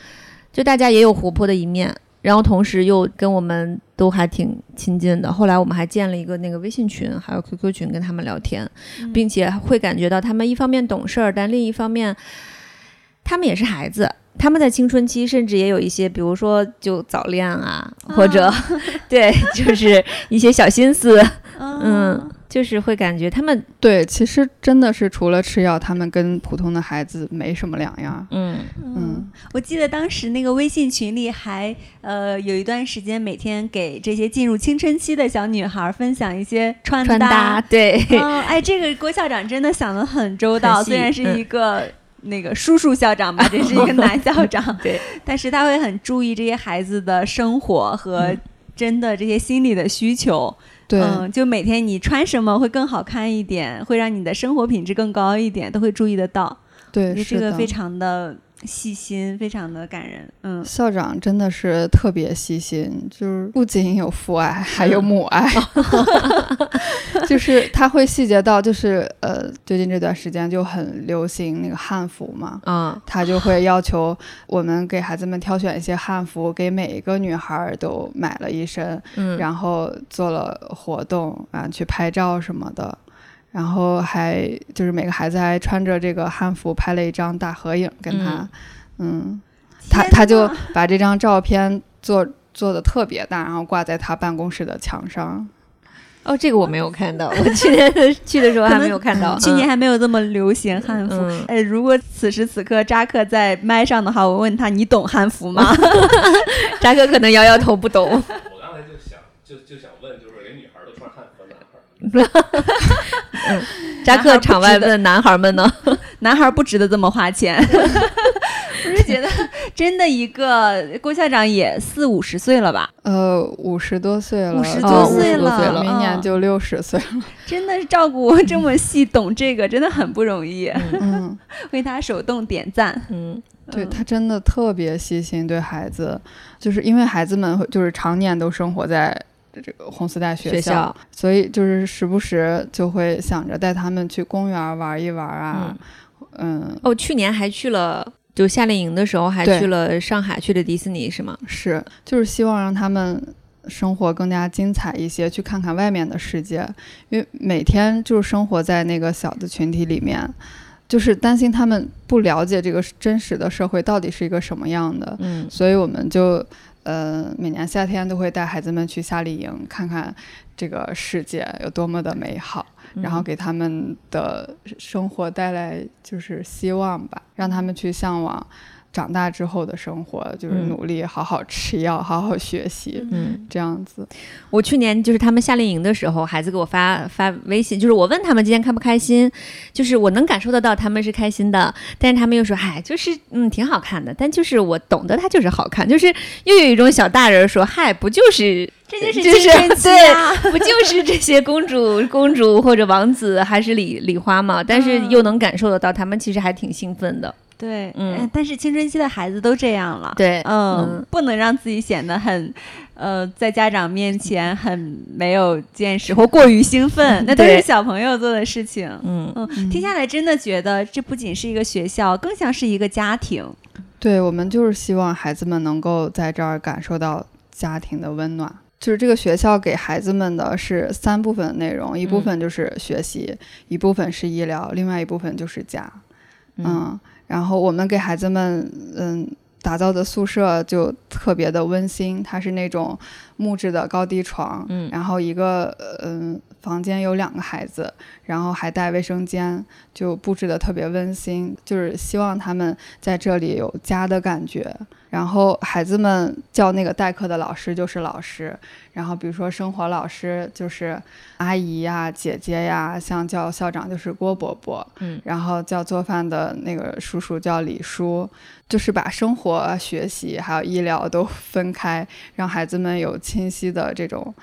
就大家也有活泼的一面。然后同时又跟我们都还挺亲近的。后来我们还建了一个那个微信群，还有 QQ 群，跟他们聊天，并且会感觉到他们一方面懂事儿，但另一方面，他们也是孩子。他们在青春期甚至也有一些，比如说就早恋啊，或者 对，就是一些小心思，嗯。就是会感觉他们对，其实真的是除了吃药，他们跟普通的孩子没什么两样。嗯。嗯，我记得当时那个微信群里还呃有一段时间，每天给这些进入青春期的小女孩分享一些穿搭。对，哦哎，这个郭校长真的想的很周到，虽然是一个那个叔叔校长吧，这是一个男校长，对，但是他会很注意这些孩子的生活和真的这些心理的需求。对，就每天你穿什么会更好看一点，会让你的生活品质更高一点，都会注意得到。对，这个非常的细心，非常的感人。嗯，校长真的是特别细心，就是不仅有父爱，还有母爱。就是他会细节到，就是呃，最近这段时间就很流行那个汉服嘛，嗯，他就会要求我们给孩子们挑选一些汉服，给每一个女孩都买了一身，嗯，然后做了活动啊，去拍照什么的，然后还就是每个孩子还穿着这个汉服拍了一张大合影，跟他，嗯，他他就把这张照片做做的特别大，然后挂在他办公室的墙上。哦，这个我没有看到。我去年去的时候还没有看到，去年还没有这么流行汉服。哎，如果此时此刻扎克在麦上的话，我问他：“你懂汉服吗？” 扎克可能摇摇头，不懂。我刚才就想，就就想问，就是连女孩都穿汉服，男孩？嗯，扎克场外问男孩们呢？男孩不值得这么花钱。我是觉得，真的一个郭校长也四五十岁了吧？呃，五十多岁了，五十多岁了，明年就六十岁了。真的是照顾这么细，懂这个真的很不容易。嗯，为他手动点赞。嗯，对他真的特别细心，对孩子，就是因为孩子们就是常年都生活在这个红丝带学校，所以就是时不时就会想着带他们去公园玩一玩啊。嗯，哦，去年还去了。就夏令营的时候还去了上海，去了迪士尼是吗？是，就是希望让他们生活更加精彩一些，去看看外面的世界。因为每天就是生活在那个小的群体里面，就是担心他们不了解这个真实的社会到底是一个什么样的。嗯，所以我们就呃每年夏天都会带孩子们去夏令营，看看这个世界有多么的美好。然后给他们的生活带来就是希望吧，让他们去向往，长大之后的生活，就是嗯努力好好吃药，好好学习，嗯，这样子。我去年就是他们夏令营的时候，孩子给我发发微信，就是我问他们今天开不开心，就是我能感受得到他们是开心的，但是他们又说，嗨，就是嗯挺好看的，但就是我懂得它就是好看，就是又有一种小大人说，嗨，不就是这就是就是青春期啊！不就是这些公主、公主或者王子还是李李花嘛？但是又能感受得到他们其实还挺兴奋的，对，嗯哎但是青春期的孩子都这样了。对，嗯，不能让自己显得很，呃，在家长面前很没有见识或过于兴奋，那都是小朋友做的事情。嗯嗯，听下来真的觉得这不仅是一个学校，更像是一个家庭。对我们就是希望孩子们能够在这儿感受到家庭的温暖。就是这个学校给孩子们的是三部分内容，一部分就是学习，一部分是医疗，另外一部分就是家。嗯，然后我们给孩子们嗯打造的宿舍就特别的温馨，它是那种木质的高低床，嗯然后一个嗯房间有两个孩子，然后还带卫生间，就布置的特别温馨，就是希望他们在这里有家的感觉。然后孩子们叫那个代课的老师就是老师，然后比如说生活老师就是阿姨呀、姐姐呀，像叫校长就是郭伯伯，嗯，然后叫做饭的那个叔叔叫李叔，就是把生活、学习还有医疗都分开，让孩子们有清晰的这种，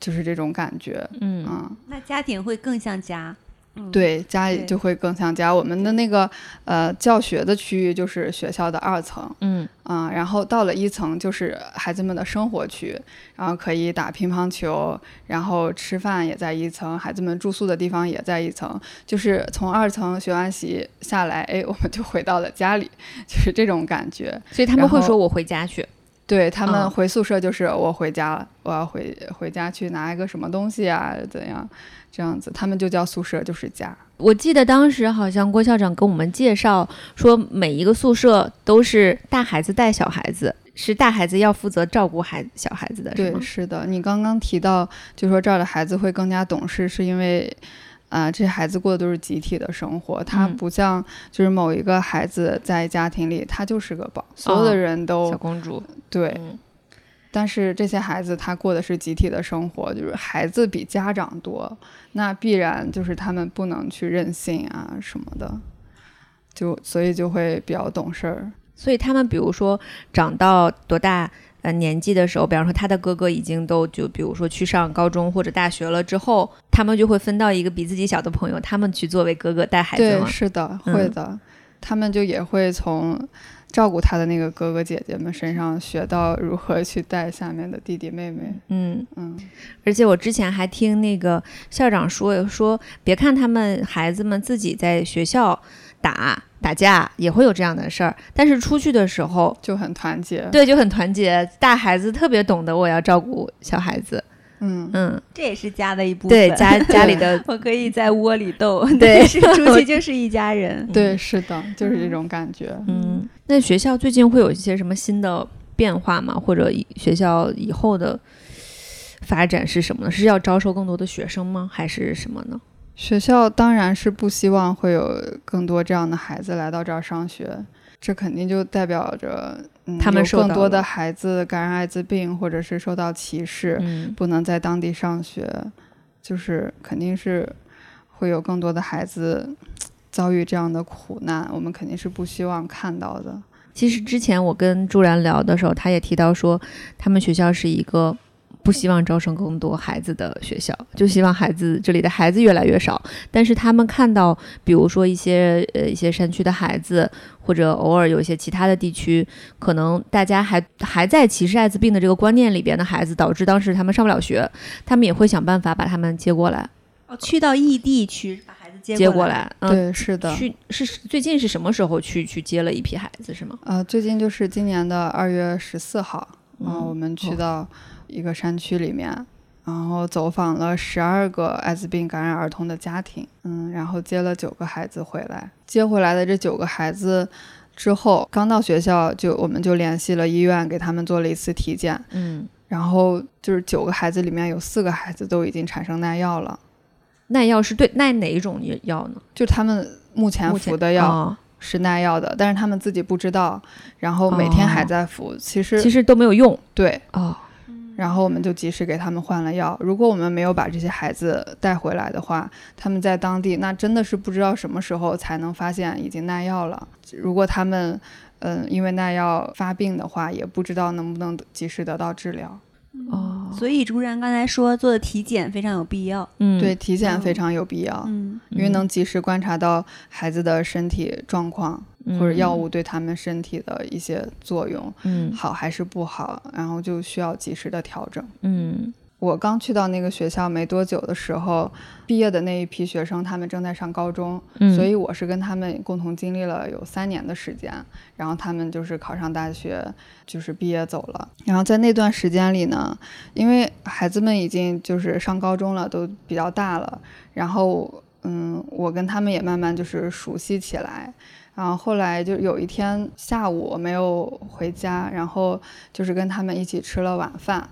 就是这种感觉，嗯嗯。那家庭会更像家。嗯，对，家里就会更像家。我们的那个呃教学的区域就是学校的二层，嗯嗯，然后到了一层就是孩子们的生活区，然后可以打乒乓球，然后吃饭也在一层，孩子们住宿的地方也在一层。就是从二层学完习下来，哎，我们就回到了家里，就是这种感觉。所以他们会说我回家去，对他们嗯回宿舍就是我回家了，我要回回家去拿一个什么东西啊，怎样这样子，他们就叫宿舍就是家。我记得当时好像郭校长跟我们介绍说，每一个宿舍都是大孩子带小孩子，是大孩子要负责照顾孩小孩子的，是对，是的。你刚刚提到，就说这儿的孩子会更加懂事，是因为，啊、这些孩子过的都是集体的生活，他嗯不像就是某一个孩子在家庭里，他就是个宝，所有哦的人都、小公主，对。嗯但是这些孩子他过的是集体的生活，就是孩子比家长多，那必然就是他们不能去任性啊什么的，就所以就会比较懂事儿。所以他们比如说长到多大呃年纪的时候，比方说他的哥哥已经都就比如说去上高中或者大学了之后，他们就会分到一个比自己小的朋友，他们去作为哥哥带孩子对，是的，嗯会的。他们就也会从照顾他的那个哥哥姐姐们身上学到如何去带下面的弟弟妹妹。嗯，嗯，而且我之前还听那个校长说说，别看他们孩子们自己在学校打打架也会有这样的事儿，但是出去的时候，就很团结。对就很团结。大孩子特别懂得我要照顾小孩子，嗯，嗯，这也是家的一部分。对家家里的 我可以在窝里斗，对是出去就是一家人。对，是的，就是这种感觉。嗯，那学校最近会有一些什么新的变化吗？或者学校以后的发展是什么呢？是要招收更多的学生吗？还是什么呢？学校当然是不希望会有更多这样的孩子来到这儿上学，这肯定就代表着，嗯，他们受更多的孩子感染艾滋病，或者是受到歧视，嗯不能在当地上学，就是肯定是会有更多的孩子遭遇这样的苦难，我们肯定是不希望看到的。其实之前我跟朱然聊的时候，他也提到说，他们学校是一个不希望招生更多孩子的学校，就希望孩子这里的孩子越来越少。但是他们看到，比如说一些呃一些山区的孩子，或者偶尔有一些其他的地区，可能大家还还在歧视艾滋病的这个观念里边的孩子，导致当时他们上不了学，他们也会想办法把他们接过来，哦，去到异地去把孩子接接过过来。嗯，对，是的。去是最近是什么时候去去接了一批孩子是吗？呃，最近就是今年的二月十四号，嗯啊，我们去哦到一个山区里面，然后走访了十二个艾滋病感染儿童的家庭，嗯，然后接了九个孩子回来。接回来的这九个孩子之后，刚到学校就我们就联系了医院，给他们做了一次体检，嗯，然后就是九个孩子里面有四个孩子都已经产生耐药了，耐药是对耐哪一种药呢？就他们目前服的药哦是耐药的，但是他们自己不知道，然后每天还在服，其实其实都没有用对，哦。然后我们就及时给他们换了药。如果我们没有把这些孩子带回来的话，他们在当地那真的是不知道什么时候才能发现已经耐药了。如果他们嗯因为耐药发病的话，也不知道能不能及时得到治疗。哦，所以朱然刚才说做的体检非常有必要。嗯，对，体检非常有必要，嗯因为能及时观察到孩子的身体状况。或者药物对他们身体的一些作用，嗯好还是不好，然后就需要及时的调整。嗯我刚去到那个学校没多久的时候，毕业的那一批学生，他们正在上高中，嗯，所以我是跟他们共同经历了有三年的时间。然后他们就是考上大学，就是毕业走了。然后在那段时间里呢，因为孩子们已经就是上高中了，都比较大了，然后嗯，我跟他们也慢慢就是熟悉起来。然后后来就有一天下午我没有回家，然后就是跟他们一起吃了晚饭，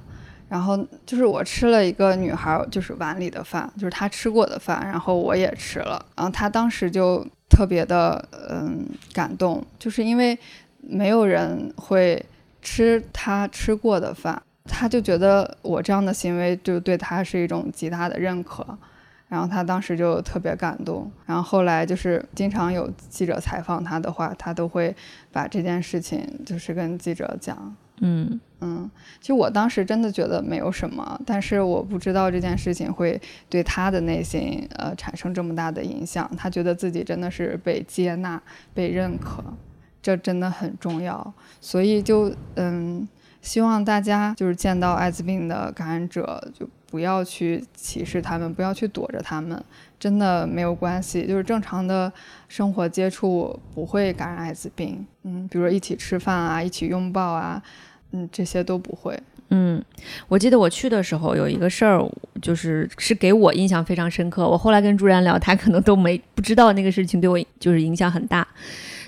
然后就是我吃了一个女孩就是碗里的饭，就是她吃过的饭，然后我也吃了，然后她当时就特别的嗯感动，就是因为没有人会吃她吃过的饭，她就觉得我这样的行为就对她是一种极大的认可。然后他当时就特别感动，然后后来就是经常有记者采访他的话，他都会把这件事情就是跟记者讲。嗯嗯，其实我当时真的觉得没有什么，但是我不知道这件事情会对他的内心呃产生这么大的影响。他觉得自己真的是被接纳、被认可，这真的很重要。所以就嗯，希望大家就是见到艾滋病的感染者就。不要去歧视他们，不要去躲着他们，真的没有关系。就是正常的生活接触不会感染艾滋病。嗯，比如说一起吃饭啊，一起拥抱啊，嗯，这些都不会。嗯，我记得我去的时候有一个事儿，就是是给我印象非常深刻。我后来跟朱然聊，他可能都没不知道那个事情对我就是影响很大。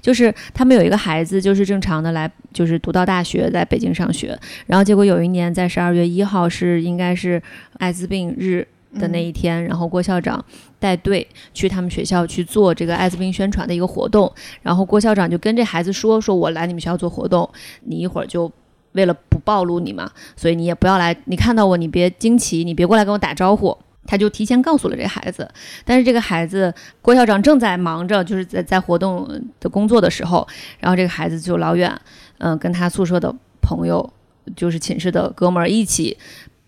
就是他们有一个孩子，就是正常的来，就是读到大学，在北京上学。然后结果有一年在十二月一号是应该是艾滋病日的那一天，然后郭校长带队去他们学校去做这个艾滋病宣传的一个活动。然后郭校长就跟这孩子说：“说我来你们学校做活动，你一会儿就为了不暴露你嘛，所以你也不要来。你看到我，你别惊奇，你别过来跟我打招呼。”他就提前告诉了这孩子，但是这个孩子郭校长正在忙着，就是在在活动的工作的时候，然后这个孩子就老远，嗯，跟他宿舍的朋友，就是寝室的哥们儿一起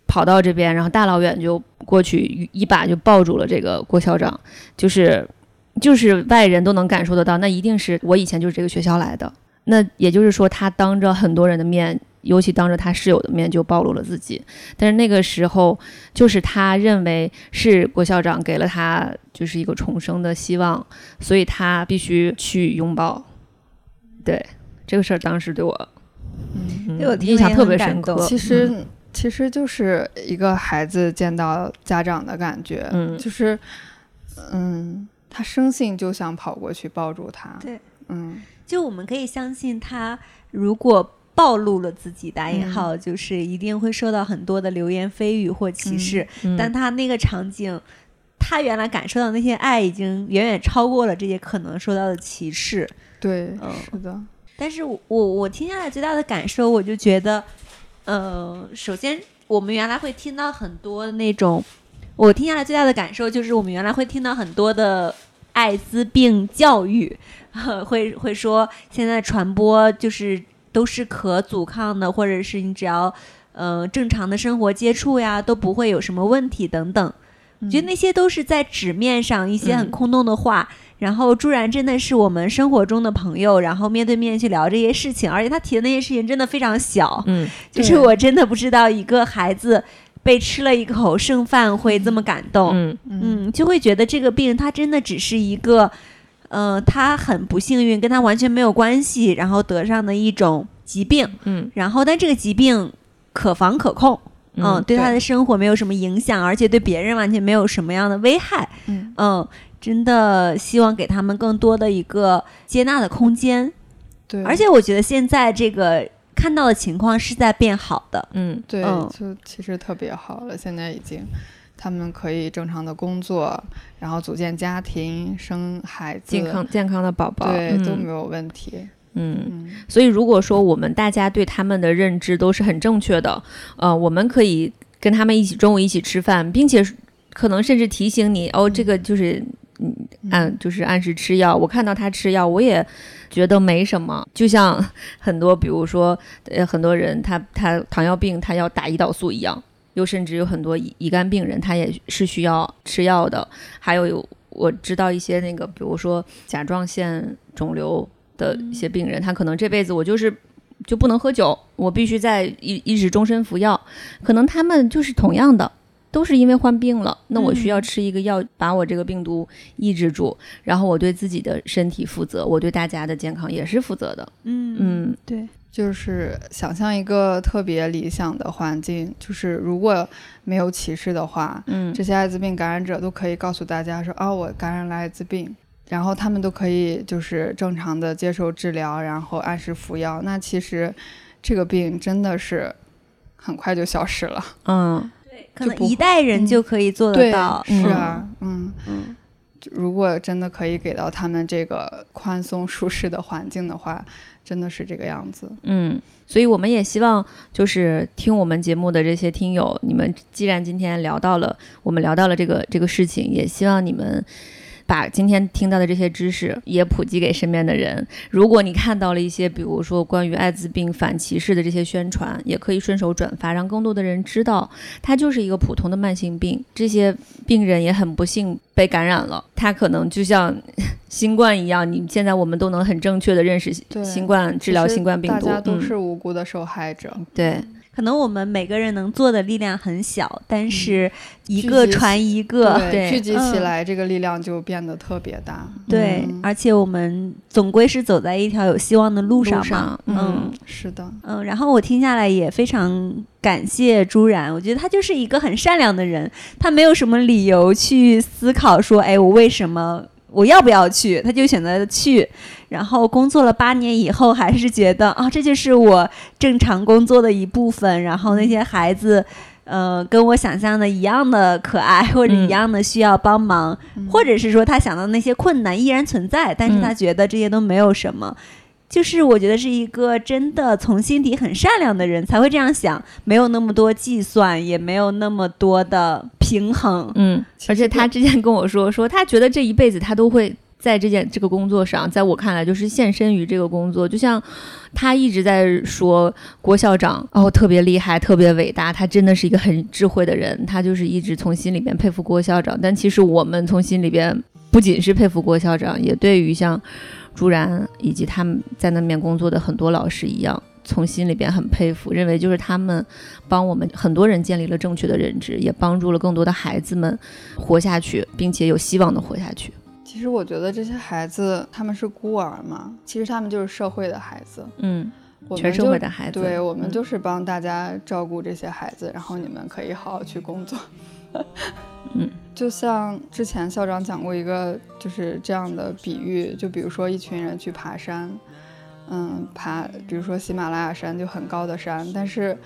跑到这边，然后大老远就过去一把就抱住了这个郭校长，就是就是外人都能感受得到，那一定是我以前就是这个学校来的，那也就是说他当着很多人的面。尤其当着他室友的面就暴露了自己，但是那个时候就是他认为是郭校长给了他就是一个重生的希望，所以他必须去拥抱。对这个事儿，当时对我，嗯，对我印象特别深刻。其实其实就是一个孩子见到家长的感觉，嗯，就是嗯，他生性就想跑过去抱住他。对，嗯，就我们可以相信他如果。暴露了自己，打引号就是一定会受到很多的流言蜚语或歧视。但他那个场景，他原来感受到那些爱，已经远远超过了这些可能受到的歧视。对，是的。但是我我听下来最大的感受，我就觉得，呃，首先我们原来会听到很多那种，我听下来最大的感受就是，我们原来会听到很多的艾滋病教育，会会说现在传播就是。都是可阻抗的，或者是你只要，呃，正常的生活接触呀，都不会有什么问题等等。我觉得那些都是在纸面上一些很空洞的话。然后朱然真的是我们生活中的朋友，然后面对面去聊这些事情，而且他提的那些事情真的非常小。嗯，就是我真的不知道一个孩子被吃了一口剩饭会这么感动。嗯嗯，就会觉得这个病它真的只是一个。嗯，他很不幸运，跟他完全没有关系，然后得上的一种疾病。嗯，然后但这个疾病可防可控，嗯，对他的生活没有什么影响，而且对别人完全没有什么样的危害。嗯嗯，真的希望给他们更多的一个接纳的空间。对，而且我觉得现在这个看到的情况是在变好的。嗯，对，就其实特别好了，现在已经。他们可以正常的工作，然后组建家庭、生孩子，健康健康的宝宝，对都没有问题。嗯，所以如果说我们大家对他们的认知都是很正确的，呃，我们可以跟他们一起中午一起吃饭，并且可能甚至提醒你哦，这个就是嗯按就是按时吃药。我看到他吃药，我也觉得没什么。就像 很多比如说呃很多人他他糖尿病他要打胰岛素一样，又甚至有很多乙肝病人他也是需要吃药的。还有有我知道一些那个比如说甲状腺肿瘤。的一些病人，他可能这辈子我就是就不能喝酒，我必须在一一直终身服药。可能他们就是同样的，都是因为患病了，那我需要吃一个药，把我这个病毒抑制住，然后我对自己的身体负责，我对大家的健康也是负责的。嗯嗯，对，就是想象一个特别理想的环境，就是如果没有歧视的话，嗯，这些艾滋病感染者都可以告诉大家说啊，我感染了艾滋病。然后他们都可以就是正常的接受治疗，然后按时服药。那其实这个病真的是很快就消失了。嗯，对，可能一代人就可以做得到。是啊，嗯嗯。如果真的可以给到他们这个宽松舒适的环境的话，真的是这个样子。嗯，所以我们也希望就是听我们节目的这些听友，你们既然今天聊到了，我们聊到了这个这个事情，也希望你们。把今天听到的这些知识也普及给身边的人。如果你看到了一些，比如说关于艾滋病反歧视的这些宣传，也可以顺手转发，让更多的人知道，它就是一个普通的慢性病。这些病人也很不幸被感染了，他可能就像新冠一样。你现在我们都能很正确的认识新冠，治疗新冠病毒，大家都是无辜的受害者。对。可能我们每个人能做的力量很小，但是一个传一个，对，聚集起来，这个力量就变得特别大。对，而且我们总归是走在一条有希望的路上嘛。嗯，是的。嗯，然后我听下来也非常感谢朱然，我觉得他就是一个很善良的人，他没有什么理由去思考说，哎，我为什么。我要不要去？他就选择去，然后工作了八年以后，还是觉得啊，这就是我正常工作的一部分。然后那些孩子，呃，跟我想象的一样的可爱，或者一样的需要帮忙，或者是说他想到那些困难依然存在，但是他觉得这些都没有什么。就是我觉得是一个真的从心底很善良的人才会这样想，没有那么多计算，也没有那么多的平衡。嗯，而且他之前跟我说，说他觉得这一辈子他都会在这件这个工作上，在我看来就是献身于这个工作。就像他一直在说郭校长哦，特别厉害，特别伟大，他真的是一个很智慧的人。他就是一直从心里边佩服郭校长。但其实我们从心里边不仅是佩服郭校长，也对于像。朱然以及他们在那面工作的很多老师一样，从心里边很佩服，认为就是他们帮我们很多人建立了正确的认知，也帮助了更多的孩子们活下去，并且有希望的活下去。其实我觉得这些孩子他们是孤儿嘛，其实他们就是社会的孩子。嗯，全社会的孩子。对我们就是帮大家照顾这些孩子，然后你们可以好好去工作。嗯，就像之前校长讲过一个就是这样的比喻，就比如说一群人去爬山，嗯，爬，比如说喜马拉雅山就很高的山，但是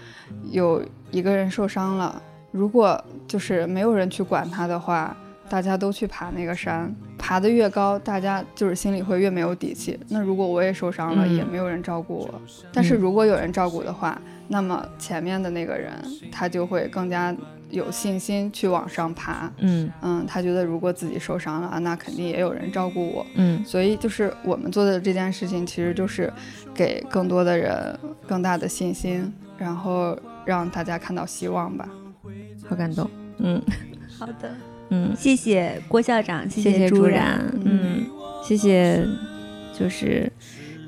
有一个人受伤了，如果就是没有人去管他的话，大家都去爬那个山，爬得越高，大家就是心里会越没有底气。那如果我也受伤了，也没有人照顾我，但是如果有人照顾的话，那么前面的那个人他就会更加。有信心去往上爬，嗯。嗯，他觉得如果自己受伤了啊，那肯定也有人照顾我，嗯，所以就是我们做的这件事情，其实就是给更多的人更大的信心，然后让大家看到希望吧。好感动，嗯，好的，嗯，谢谢郭校长，谢谢朱然，嗯，谢谢，就是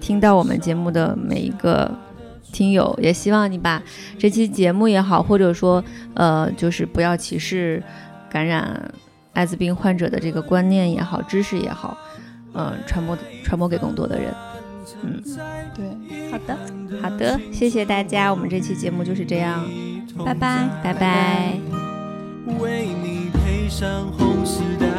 听到我们节目的每一个。听友也希望你把这期节目也好，或者说，呃，就是不要歧视感染艾滋病患者的这个观念也好，知识也好，嗯，传播传播给更多的人。嗯，对，好的，好的，谢谢大家，我们这期节目就是这样，拜。拜，拜。拜。像红石带